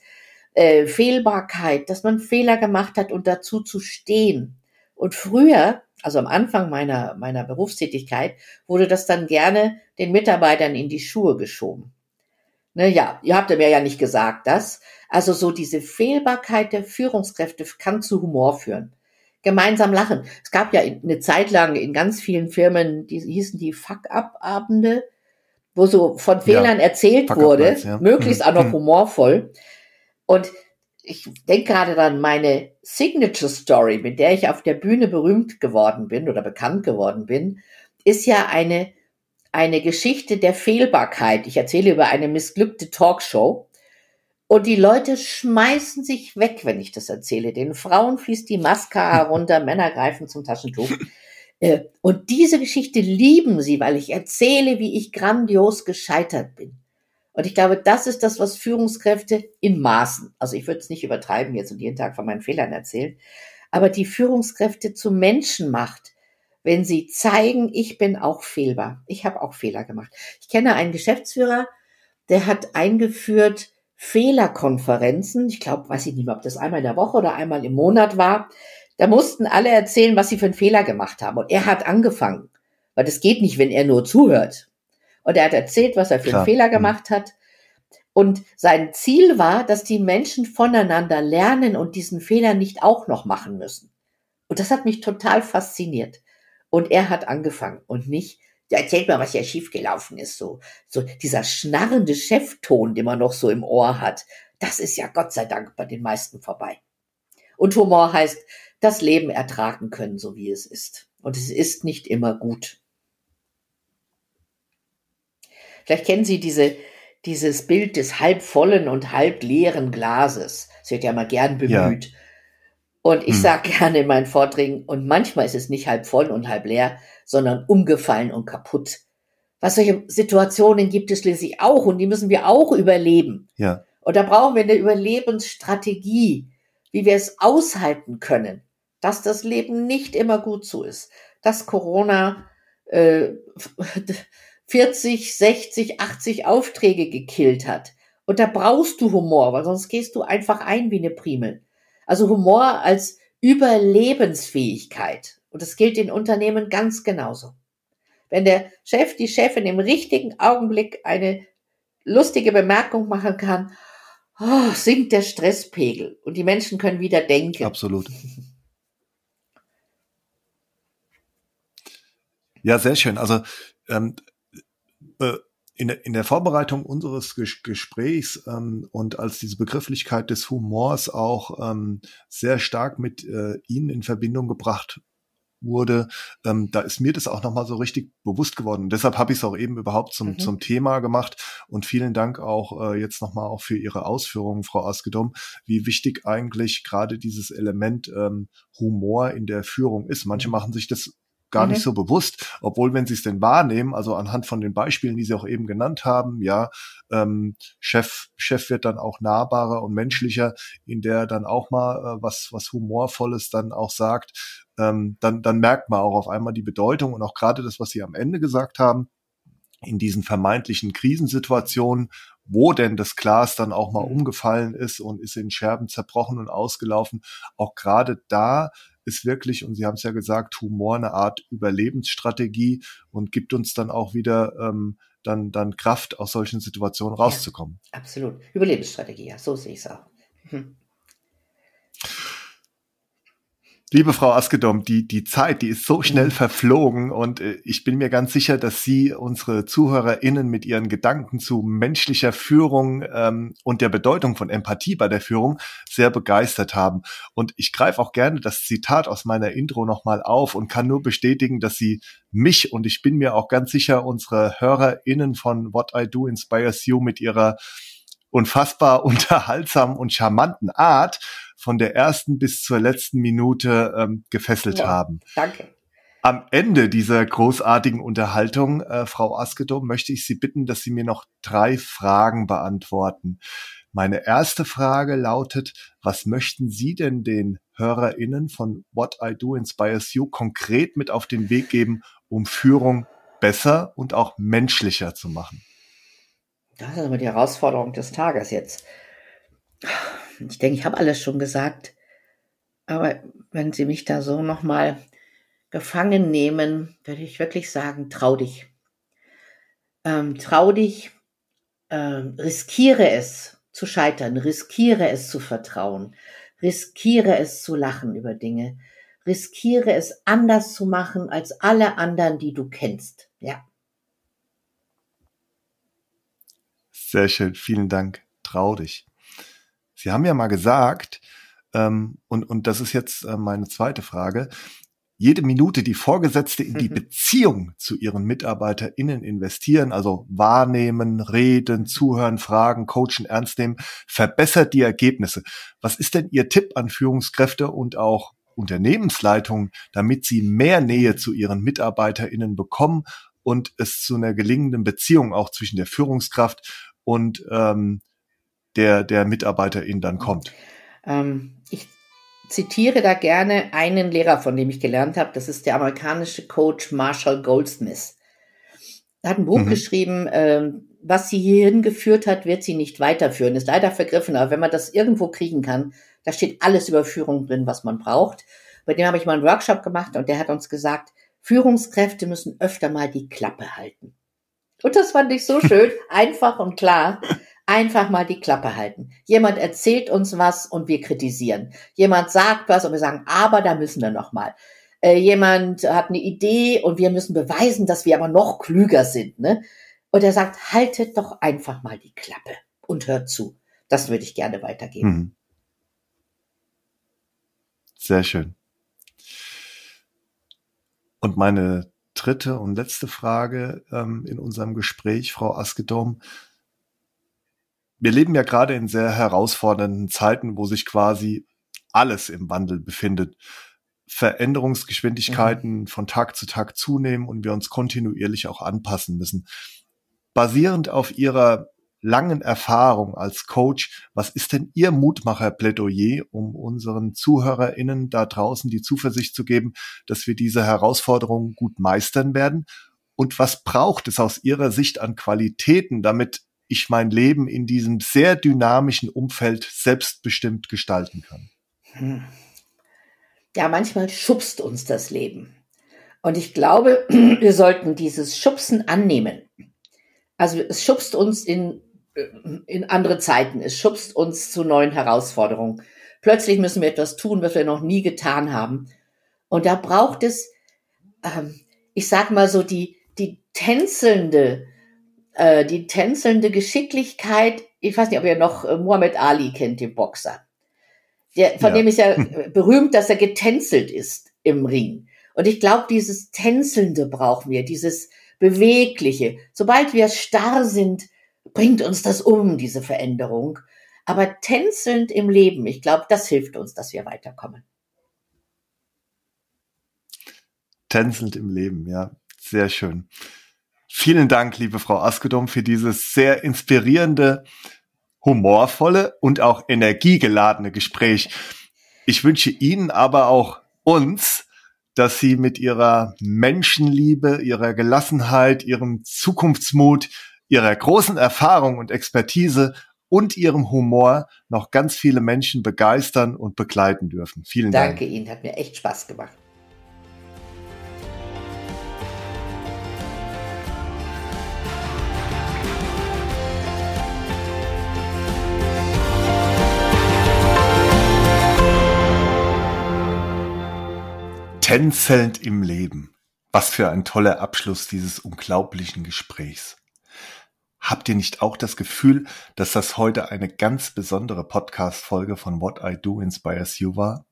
Äh, Fehlbarkeit, dass man Fehler gemacht hat und dazu zu stehen. Und früher, also am Anfang meiner, meiner Berufstätigkeit, wurde das dann gerne den Mitarbeitern in die Schuhe geschoben. Ne, ja, ihr habt mir ja nicht gesagt, das. Also so diese Fehlbarkeit der Führungskräfte kann zu Humor führen gemeinsam lachen. Es gab ja eine Zeit lang in ganz vielen Firmen, die hießen die Fuck-up-Abende, wo so von Fehlern ja, erzählt wurde, ja. möglichst auch noch mhm. humorvoll. Und ich denke gerade an meine Signature Story, mit der ich auf der Bühne berühmt geworden bin oder bekannt geworden bin, ist ja eine, eine Geschichte der Fehlbarkeit. Ich erzähle über eine missglückte Talkshow und die Leute schmeißen sich weg, wenn ich das erzähle. Den Frauen fließt die Mascara runter, Männer greifen zum Taschentuch. Äh, und diese Geschichte lieben sie, weil ich erzähle, wie ich grandios gescheitert bin. Und ich glaube, das ist das, was Führungskräfte in Maßen, also ich würde es nicht übertreiben jetzt und jeden Tag von meinen Fehlern erzählen, aber die Führungskräfte zu Menschen macht, wenn sie zeigen, ich bin auch fehlbar. Ich habe auch Fehler gemacht. Ich kenne einen Geschäftsführer, der hat eingeführt, Fehlerkonferenzen. Ich glaube, weiß ich nicht mehr, ob das einmal in der Woche oder einmal im Monat war. Da mussten alle erzählen, was sie für einen Fehler gemacht haben. Und er hat angefangen. Weil das geht nicht, wenn er nur zuhört. Und er hat erzählt, was er für Klar. einen Fehler mhm. gemacht hat. Und sein Ziel war, dass die Menschen voneinander lernen und diesen Fehler nicht auch noch machen müssen. Und das hat mich total fasziniert. Und er hat angefangen und nicht erzählt mal, was ja schiefgelaufen ist. So, so dieser schnarrende Chefton, den man noch so im Ohr hat, das ist ja Gott sei Dank bei den meisten vorbei. Und Humor heißt, das Leben ertragen können, so wie es ist. Und es ist nicht immer gut. Vielleicht kennen Sie diese, dieses Bild des halbvollen und halbleeren Glases. Es wird ja mal gern bemüht. Ja. Und ich hm. sage gerne in meinen Vorträgen, und manchmal ist es nicht halb voll und halb leer, sondern umgefallen und kaputt. Was solche Situationen gibt es schließlich auch und die müssen wir auch überleben. Ja. Und da brauchen wir eine Überlebensstrategie, wie wir es aushalten können, dass das Leben nicht immer gut so ist, dass Corona äh, 40, 60, 80 Aufträge gekillt hat. Und da brauchst du Humor, weil sonst gehst du einfach ein wie eine Primel. Also Humor als Überlebensfähigkeit. Und das gilt in Unternehmen ganz genauso. Wenn der Chef, die Chefin im richtigen Augenblick eine lustige Bemerkung machen kann, oh, sinkt der Stresspegel und die Menschen können wieder denken. Absolut. Ja, sehr schön. Also ähm, äh, in, in der Vorbereitung unseres Ges Gesprächs ähm, und als diese Begrifflichkeit des Humors auch ähm, sehr stark mit äh, Ihnen in Verbindung gebracht wurde, ähm, da ist mir das auch nochmal so richtig bewusst geworden. Und deshalb habe ich es auch eben überhaupt zum, mhm. zum Thema gemacht. Und vielen Dank auch äh, jetzt nochmal auch für Ihre Ausführungen, Frau Askedom, wie wichtig eigentlich gerade dieses Element ähm, Humor in der Führung ist. Manche mhm. machen sich das gar mhm. nicht so bewusst, obwohl wenn sie es denn wahrnehmen, also anhand von den Beispielen, die sie auch eben genannt haben, ja, ähm, Chef, Chef wird dann auch nahbarer und menschlicher, in der dann auch mal äh, was, was Humorvolles dann auch sagt, ähm, dann, dann merkt man auch auf einmal die Bedeutung und auch gerade das, was Sie am Ende gesagt haben, in diesen vermeintlichen Krisensituationen, wo denn das Glas dann auch mal mhm. umgefallen ist und ist in Scherben zerbrochen und ausgelaufen, auch gerade da ist wirklich, und Sie haben es ja gesagt, Humor eine Art Überlebensstrategie und gibt uns dann auch wieder ähm, dann, dann Kraft, aus solchen Situationen rauszukommen. Ja, absolut. Überlebensstrategie, ja, so sehe ich es auch. Mhm. Liebe Frau Askedom, die, die Zeit, die ist so schnell mhm. verflogen und äh, ich bin mir ganz sicher, dass Sie unsere ZuhörerInnen mit Ihren Gedanken zu menschlicher Führung ähm, und der Bedeutung von Empathie bei der Führung sehr begeistert haben. Und ich greife auch gerne das Zitat aus meiner Intro nochmal auf und kann nur bestätigen, dass Sie mich und ich bin mir auch ganz sicher unsere HörerInnen von What I Do Inspires You mit ihrer unfassbar unterhaltsamen und charmanten Art von der ersten bis zur letzten Minute ähm, gefesselt ja, haben. Danke. Am Ende dieser großartigen Unterhaltung, äh, Frau Askedom, möchte ich Sie bitten, dass Sie mir noch drei Fragen beantworten. Meine erste Frage lautet, was möchten Sie denn den HörerInnen von What I Do Inspires You konkret mit auf den Weg geben, um Führung besser und auch menschlicher zu machen? Das ist aber die Herausforderung des Tages jetzt. Ich denke, ich habe alles schon gesagt. Aber wenn Sie mich da so nochmal gefangen nehmen, würde ich wirklich sagen, trau dich. Ähm, trau dich, ähm, riskiere es zu scheitern, riskiere es zu vertrauen, riskiere es zu lachen über Dinge, riskiere es anders zu machen als alle anderen, die du kennst. Ja. Sehr schön, vielen Dank. Trau dich. Sie haben ja mal gesagt, ähm, und, und das ist jetzt äh, meine zweite Frage, jede Minute die Vorgesetzte in die mhm. Beziehung zu ihren MitarbeiterInnen investieren, also wahrnehmen, reden, zuhören, fragen, coachen, ernst nehmen, verbessert die Ergebnisse. Was ist denn Ihr Tipp an Führungskräfte und auch Unternehmensleitungen, damit sie mehr Nähe zu ihren MitarbeiterInnen bekommen und es zu einer gelingenden Beziehung auch zwischen der Führungskraft und ähm, der, der MitarbeiterInnen dann kommt? Ähm, ich zitiere da gerne einen Lehrer, von dem ich gelernt habe. Das ist der amerikanische Coach Marshall Goldsmith. Er hat ein Buch mhm. geschrieben, ähm, was sie hierhin geführt hat, wird sie nicht weiterführen. Ist leider vergriffen, aber wenn man das irgendwo kriegen kann, da steht alles über Führung drin, was man braucht. Bei dem habe ich mal einen Workshop gemacht und der hat uns gesagt, Führungskräfte müssen öfter mal die Klappe halten. Und das fand ich so schön, einfach und klar einfach mal die Klappe halten. Jemand erzählt uns was und wir kritisieren. Jemand sagt was und wir sagen, aber da müssen wir noch mal. Äh, jemand hat eine Idee und wir müssen beweisen, dass wir aber noch klüger sind. Ne? Und er sagt, haltet doch einfach mal die Klappe und hört zu. Das würde ich gerne weitergeben. Mhm. Sehr schön. Und meine dritte und letzte Frage ähm, in unserem Gespräch, Frau Askedom wir leben ja gerade in sehr herausfordernden Zeiten, wo sich quasi alles im Wandel befindet. Veränderungsgeschwindigkeiten mhm. von Tag zu Tag zunehmen und wir uns kontinuierlich auch anpassen müssen. Basierend auf Ihrer langen Erfahrung als Coach, was ist denn Ihr Mutmacher-Plädoyer, um unseren ZuhörerInnen da draußen die Zuversicht zu geben, dass wir diese Herausforderungen gut meistern werden? Und was braucht es aus Ihrer Sicht an Qualitäten, damit ich mein Leben in diesem sehr dynamischen Umfeld selbstbestimmt gestalten kann. Hm. Ja, manchmal schubst uns das Leben. Und ich glaube, wir sollten dieses Schubsen annehmen. Also es schubst uns in, in andere Zeiten, es schubst uns zu neuen Herausforderungen. Plötzlich müssen wir etwas tun, was wir noch nie getan haben. Und da braucht es, ähm, ich sag mal so, die, die tänzelnde, äh, die tänzelnde Geschicklichkeit, ich weiß nicht, ob ihr noch äh, Muhammad Ali kennt, den Boxer. Der, von ja. dem ist ja berühmt, dass er getänzelt ist im Ring. Und ich glaube, dieses Tänzelnde brauchen wir, dieses Bewegliche. Sobald wir starr sind, bringt uns das um, diese Veränderung. Aber tänzelnd im Leben, ich glaube, das hilft uns, dass wir weiterkommen. Tänzelnd im Leben, ja, sehr schön. Vielen Dank, liebe Frau Askedom, für dieses sehr inspirierende, humorvolle und auch energiegeladene Gespräch. Ich wünsche Ihnen aber auch uns, dass Sie mit Ihrer Menschenliebe, Ihrer Gelassenheit, Ihrem Zukunftsmut, Ihrer großen Erfahrung und Expertise und Ihrem Humor noch ganz viele Menschen begeistern und begleiten dürfen. Vielen Danke Dank. Danke Ihnen, hat mir echt Spaß gemacht. Tänzelnd im Leben. Was für ein toller Abschluss dieses unglaublichen Gesprächs. Habt ihr nicht auch das Gefühl, dass das heute eine ganz besondere Podcast-Folge von What I Do Inspires You war?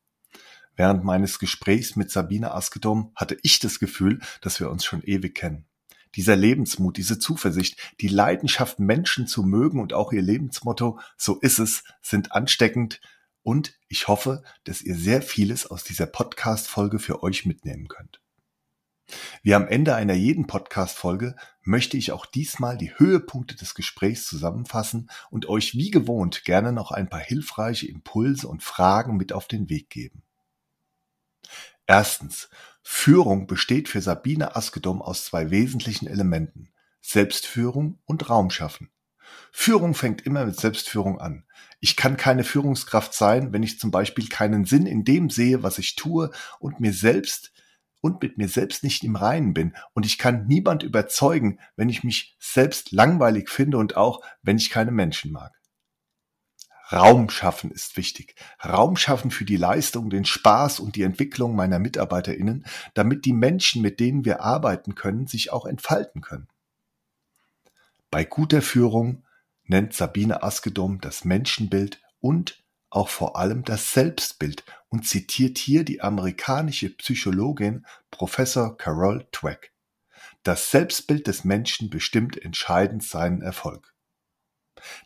Während meines Gesprächs mit Sabine Askedom hatte ich das Gefühl, dass wir uns schon ewig kennen. Dieser Lebensmut, diese Zuversicht, die Leidenschaft, Menschen zu mögen und auch ihr Lebensmotto, so ist es, sind ansteckend, und ich hoffe, dass ihr sehr vieles aus dieser Podcast-Folge für euch mitnehmen könnt. Wie am Ende einer jeden Podcast-Folge möchte ich auch diesmal die Höhepunkte des Gesprächs zusammenfassen und euch wie gewohnt gerne noch ein paar hilfreiche Impulse und Fragen mit auf den Weg geben. Erstens, Führung besteht für Sabine Askedom aus zwei wesentlichen Elementen. Selbstführung und Raumschaffen. Führung fängt immer mit Selbstführung an. Ich kann keine Führungskraft sein, wenn ich zum Beispiel keinen Sinn in dem sehe, was ich tue und mir selbst und mit mir selbst nicht im Reinen bin. Und ich kann niemand überzeugen, wenn ich mich selbst langweilig finde und auch, wenn ich keine Menschen mag. Raum schaffen ist wichtig. Raum schaffen für die Leistung, den Spaß und die Entwicklung meiner MitarbeiterInnen, damit die Menschen, mit denen wir arbeiten können, sich auch entfalten können. Bei guter Führung nennt Sabine Askedom das Menschenbild und auch vor allem das Selbstbild und zitiert hier die amerikanische Psychologin Professor Carol Dweck. Das Selbstbild des Menschen bestimmt entscheidend seinen Erfolg.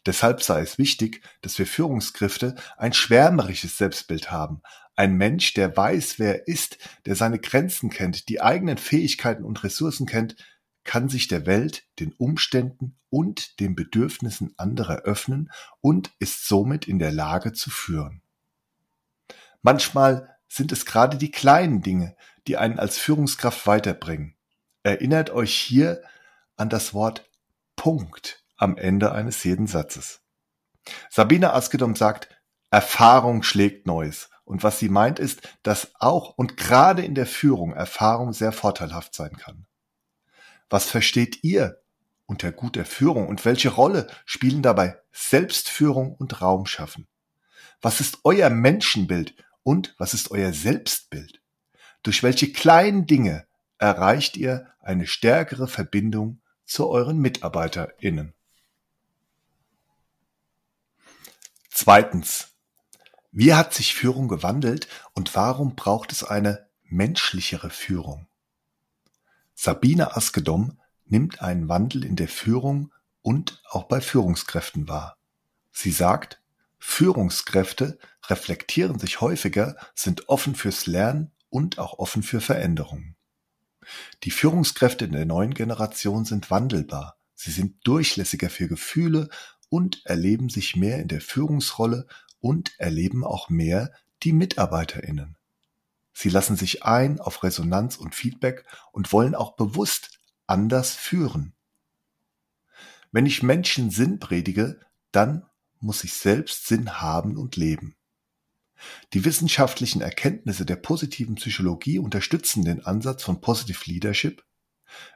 Deshalb sei es wichtig, dass wir Führungskräfte ein schwärmerisches Selbstbild haben. Ein Mensch, der weiß, wer er ist, der seine Grenzen kennt, die eigenen Fähigkeiten und Ressourcen kennt, kann sich der Welt, den Umständen und den Bedürfnissen anderer öffnen und ist somit in der Lage zu führen. Manchmal sind es gerade die kleinen Dinge, die einen als Führungskraft weiterbringen. Erinnert euch hier an das Wort Punkt am Ende eines jeden Satzes. Sabine Askedom sagt, Erfahrung schlägt Neues. Und was sie meint ist, dass auch und gerade in der Führung Erfahrung sehr vorteilhaft sein kann. Was versteht ihr unter guter Führung und welche Rolle spielen dabei Selbstführung und Raumschaffen? Was ist euer Menschenbild und was ist euer Selbstbild? Durch welche kleinen Dinge erreicht ihr eine stärkere Verbindung zu euren MitarbeiterInnen? Zweitens. Wie hat sich Führung gewandelt und warum braucht es eine menschlichere Führung? Sabine Askedom nimmt einen Wandel in der Führung und auch bei Führungskräften wahr. Sie sagt, Führungskräfte reflektieren sich häufiger, sind offen fürs Lernen und auch offen für Veränderungen. Die Führungskräfte in der neuen Generation sind wandelbar. Sie sind durchlässiger für Gefühle und erleben sich mehr in der Führungsrolle und erleben auch mehr die Mitarbeiterinnen. Sie lassen sich ein auf Resonanz und Feedback und wollen auch bewusst anders führen. Wenn ich Menschen Sinn predige, dann muss ich selbst Sinn haben und leben. Die wissenschaftlichen Erkenntnisse der positiven Psychologie unterstützen den Ansatz von Positive Leadership,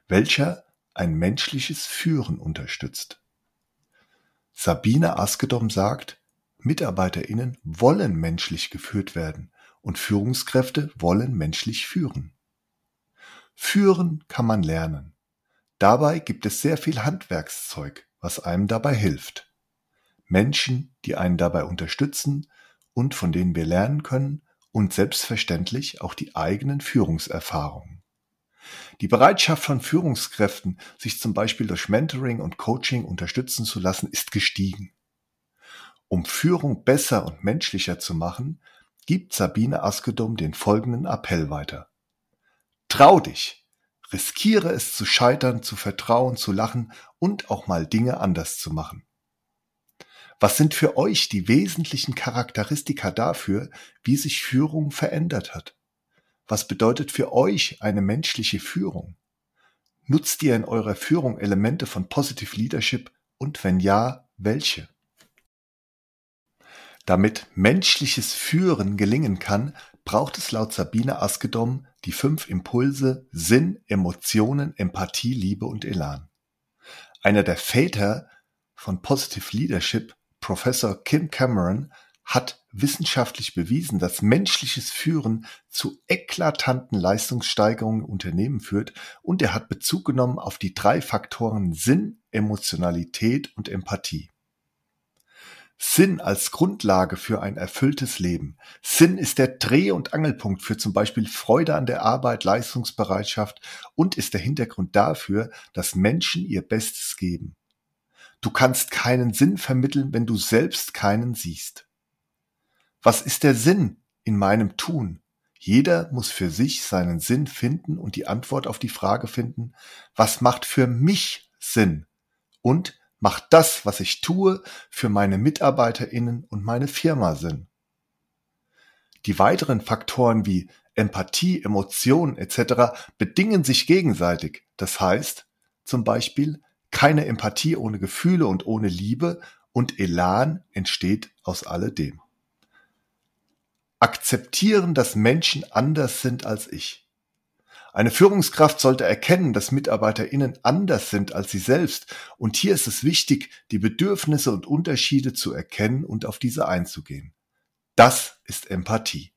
welcher ein menschliches Führen unterstützt. Sabine Askedom sagt, Mitarbeiterinnen wollen menschlich geführt werden und Führungskräfte wollen menschlich führen. Führen kann man lernen. Dabei gibt es sehr viel Handwerkszeug, was einem dabei hilft. Menschen, die einen dabei unterstützen und von denen wir lernen können und selbstverständlich auch die eigenen Führungserfahrungen. Die Bereitschaft von Führungskräften, sich zum Beispiel durch Mentoring und Coaching unterstützen zu lassen, ist gestiegen. Um Führung besser und menschlicher zu machen, gibt Sabine Askedom den folgenden Appell weiter. Trau dich! Riskiere es zu scheitern, zu vertrauen, zu lachen und auch mal Dinge anders zu machen. Was sind für euch die wesentlichen Charakteristika dafür, wie sich Führung verändert hat? Was bedeutet für euch eine menschliche Führung? Nutzt ihr in eurer Führung Elemente von Positive Leadership und wenn ja, welche? Damit menschliches Führen gelingen kann, braucht es laut Sabine Askedom die fünf Impulse Sinn, Emotionen, Empathie, Liebe und Elan. Einer der Väter von Positive Leadership, Professor Kim Cameron, hat wissenschaftlich bewiesen, dass menschliches Führen zu eklatanten Leistungssteigerungen Unternehmen führt und er hat Bezug genommen auf die drei Faktoren Sinn, Emotionalität und Empathie. Sinn als Grundlage für ein erfülltes Leben. Sinn ist der Dreh- und Angelpunkt für zum Beispiel Freude an der Arbeit, Leistungsbereitschaft und ist der Hintergrund dafür, dass Menschen ihr Bestes geben. Du kannst keinen Sinn vermitteln, wenn du selbst keinen siehst. Was ist der Sinn in meinem Tun? Jeder muss für sich seinen Sinn finden und die Antwort auf die Frage finden, was macht für mich Sinn? Und Macht das, was ich tue, für meine MitarbeiterInnen und meine Firma Sinn? Die weiteren Faktoren wie Empathie, Emotionen etc. bedingen sich gegenseitig. Das heißt zum Beispiel, keine Empathie ohne Gefühle und ohne Liebe und Elan entsteht aus alledem. Akzeptieren, dass Menschen anders sind als ich. Eine Führungskraft sollte erkennen, dass MitarbeiterInnen anders sind als sie selbst. Und hier ist es wichtig, die Bedürfnisse und Unterschiede zu erkennen und auf diese einzugehen. Das ist Empathie.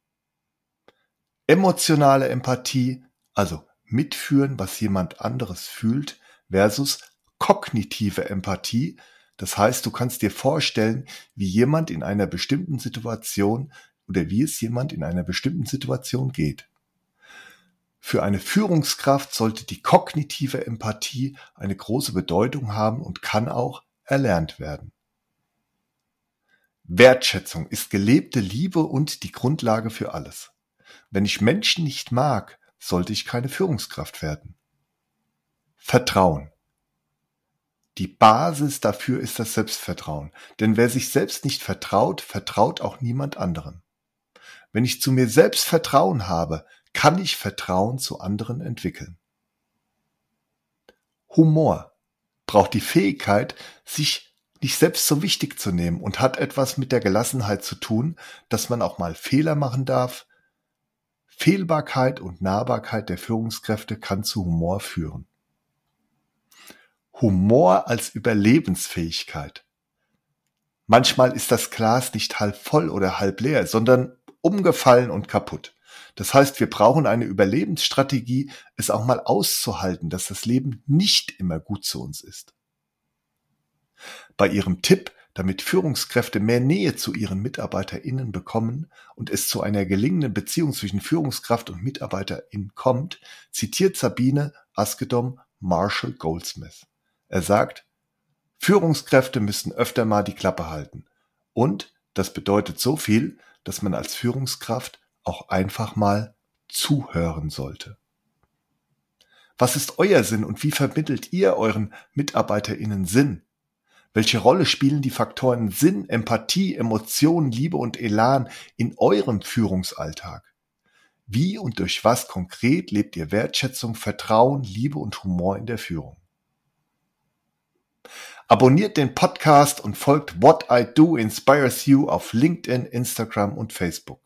Emotionale Empathie, also mitführen, was jemand anderes fühlt, versus kognitive Empathie. Das heißt, du kannst dir vorstellen, wie jemand in einer bestimmten Situation oder wie es jemand in einer bestimmten Situation geht. Für eine Führungskraft sollte die kognitive Empathie eine große Bedeutung haben und kann auch erlernt werden. Wertschätzung ist gelebte Liebe und die Grundlage für alles. Wenn ich Menschen nicht mag, sollte ich keine Führungskraft werden. Vertrauen. Die Basis dafür ist das Selbstvertrauen, denn wer sich selbst nicht vertraut, vertraut auch niemand anderen. Wenn ich zu mir selbst Vertrauen habe, kann ich Vertrauen zu anderen entwickeln. Humor braucht die Fähigkeit, sich nicht selbst so wichtig zu nehmen und hat etwas mit der Gelassenheit zu tun, dass man auch mal Fehler machen darf. Fehlbarkeit und Nahbarkeit der Führungskräfte kann zu Humor führen. Humor als Überlebensfähigkeit. Manchmal ist das Glas nicht halb voll oder halb leer, sondern umgefallen und kaputt. Das heißt, wir brauchen eine Überlebensstrategie, es auch mal auszuhalten, dass das Leben nicht immer gut zu uns ist. Bei Ihrem Tipp, damit Führungskräfte mehr Nähe zu ihren MitarbeiterInnen bekommen und es zu einer gelingenden Beziehung zwischen Führungskraft und MitarbeiterInnen kommt, zitiert Sabine Askedom Marshall Goldsmith. Er sagt, Führungskräfte müssen öfter mal die Klappe halten. Und das bedeutet so viel, dass man als Führungskraft auch einfach mal zuhören sollte. Was ist euer Sinn und wie vermittelt ihr euren MitarbeiterInnen Sinn? Welche Rolle spielen die Faktoren Sinn, Empathie, Emotionen, Liebe und Elan in eurem Führungsalltag? Wie und durch was konkret lebt ihr Wertschätzung, Vertrauen, Liebe und Humor in der Führung? Abonniert den Podcast und folgt What I Do Inspires You auf LinkedIn, Instagram und Facebook.